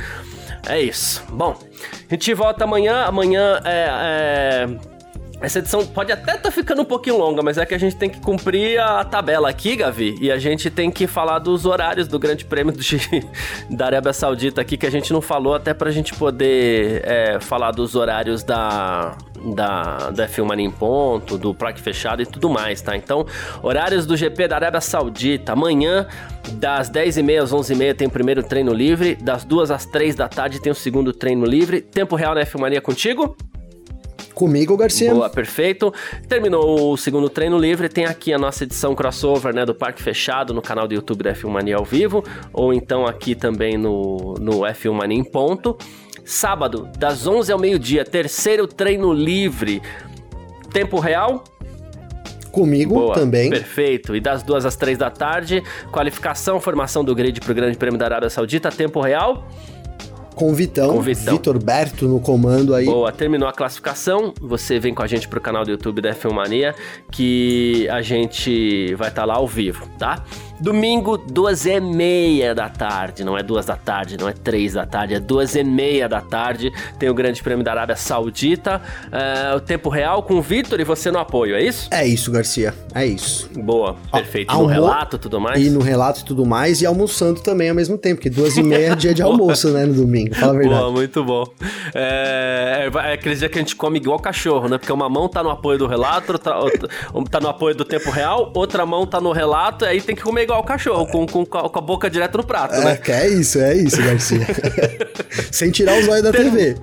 É isso. Bom, a gente volta amanhã. Amanhã é, é essa edição pode até estar tá ficando um pouquinho longa, mas é que a gente tem que cumprir a tabela aqui, Gavi, e a gente tem que falar dos horários do Grande Prêmio de, da Arábia Saudita aqui, que a gente não falou, até pra gente poder é, falar dos horários da, da, da F1 Mania em Ponto, do Parque Fechado e tudo mais, tá? Então, horários do GP da Arábia Saudita. Amanhã, das 10h30 às 11h30 tem o primeiro treino livre, das 2 às 3 da tarde tem o segundo treino livre. Tempo real na F1 Mania contigo? Comigo, Garcia. Boa, perfeito. Terminou o segundo treino livre. Tem aqui a nossa edição crossover, né, do Parque Fechado no canal do YouTube da F1 Mania ao vivo, ou então aqui também no, no F1 Mania em ponto. Sábado, das 11 ao meio-dia, terceiro treino livre. Tempo real, Comigo Boa, também. Perfeito. E das duas às três da tarde, qualificação, formação do grid para o Grande Prêmio da Arábia Saudita, tempo real com o Vitão, com Vitão. Vitor Berto no comando aí. Boa, terminou a classificação. Você vem com a gente pro canal do YouTube da F1 Mania, que a gente vai estar tá lá ao vivo, tá? Domingo, duas e meia da tarde. Não é duas da tarde, não é três da tarde, é duas e meia da tarde. Tem o Grande Prêmio da Arábia Saudita. É, o tempo real com o Vitor e você no apoio, é isso? É isso, Garcia. É isso. Boa, perfeito. no relato e tudo mais? E no relato e tudo mais. E almoçando também ao mesmo tempo, porque duas e meia é dia de almoço, né? No domingo, fala a verdade. Boa, muito bom. É, é, é aquele dia que a gente come igual cachorro, né? Porque uma mão tá no apoio do relato, outra, tá no apoio do tempo real, outra mão tá no relato, e aí tem que comer igual o cachorro, com, com, com a boca direto no prato, é, né? É isso, é isso, Garcia. Sem tirar os olhos da TV.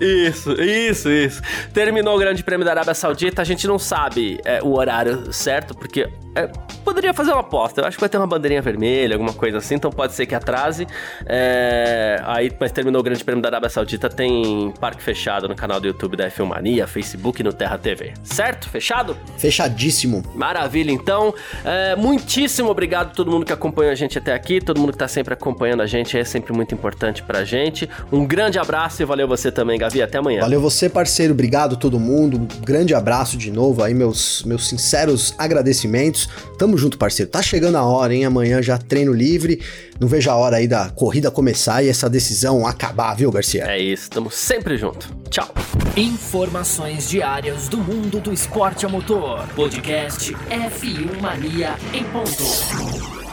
Isso, isso, isso. Terminou o Grande Prêmio da Arábia Saudita, a gente não sabe é, o horário certo, porque é, poderia fazer uma aposta. Eu acho que vai ter uma bandeirinha vermelha, alguma coisa assim, então pode ser que atrase. É, aí, mas terminou o Grande Prêmio da Arábia Saudita, tem parque fechado no canal do YouTube da F1 Mania, Facebook e no Terra TV. Certo? Fechado? Fechadíssimo. Maravilha, então. É, muitíssimo obrigado a todo mundo que acompanha a gente até aqui, todo mundo que tá sempre acompanhando a gente, é sempre muito importante pra gente. Um grande abraço e valeu você também, Gavi. Até amanhã. Valeu você, parceiro. Obrigado a todo mundo. Um grande abraço de novo aí, meus, meus sinceros agradecimentos. Tamo junto, parceiro. Tá chegando a hora, hein? Amanhã já treino livre. Não vejo a hora aí da corrida começar e essa decisão acabar, viu, Garcia? É isso, tamo sempre junto. Tchau. Informações diárias do mundo do esporte a motor. Podcast F1 Mania em ponto.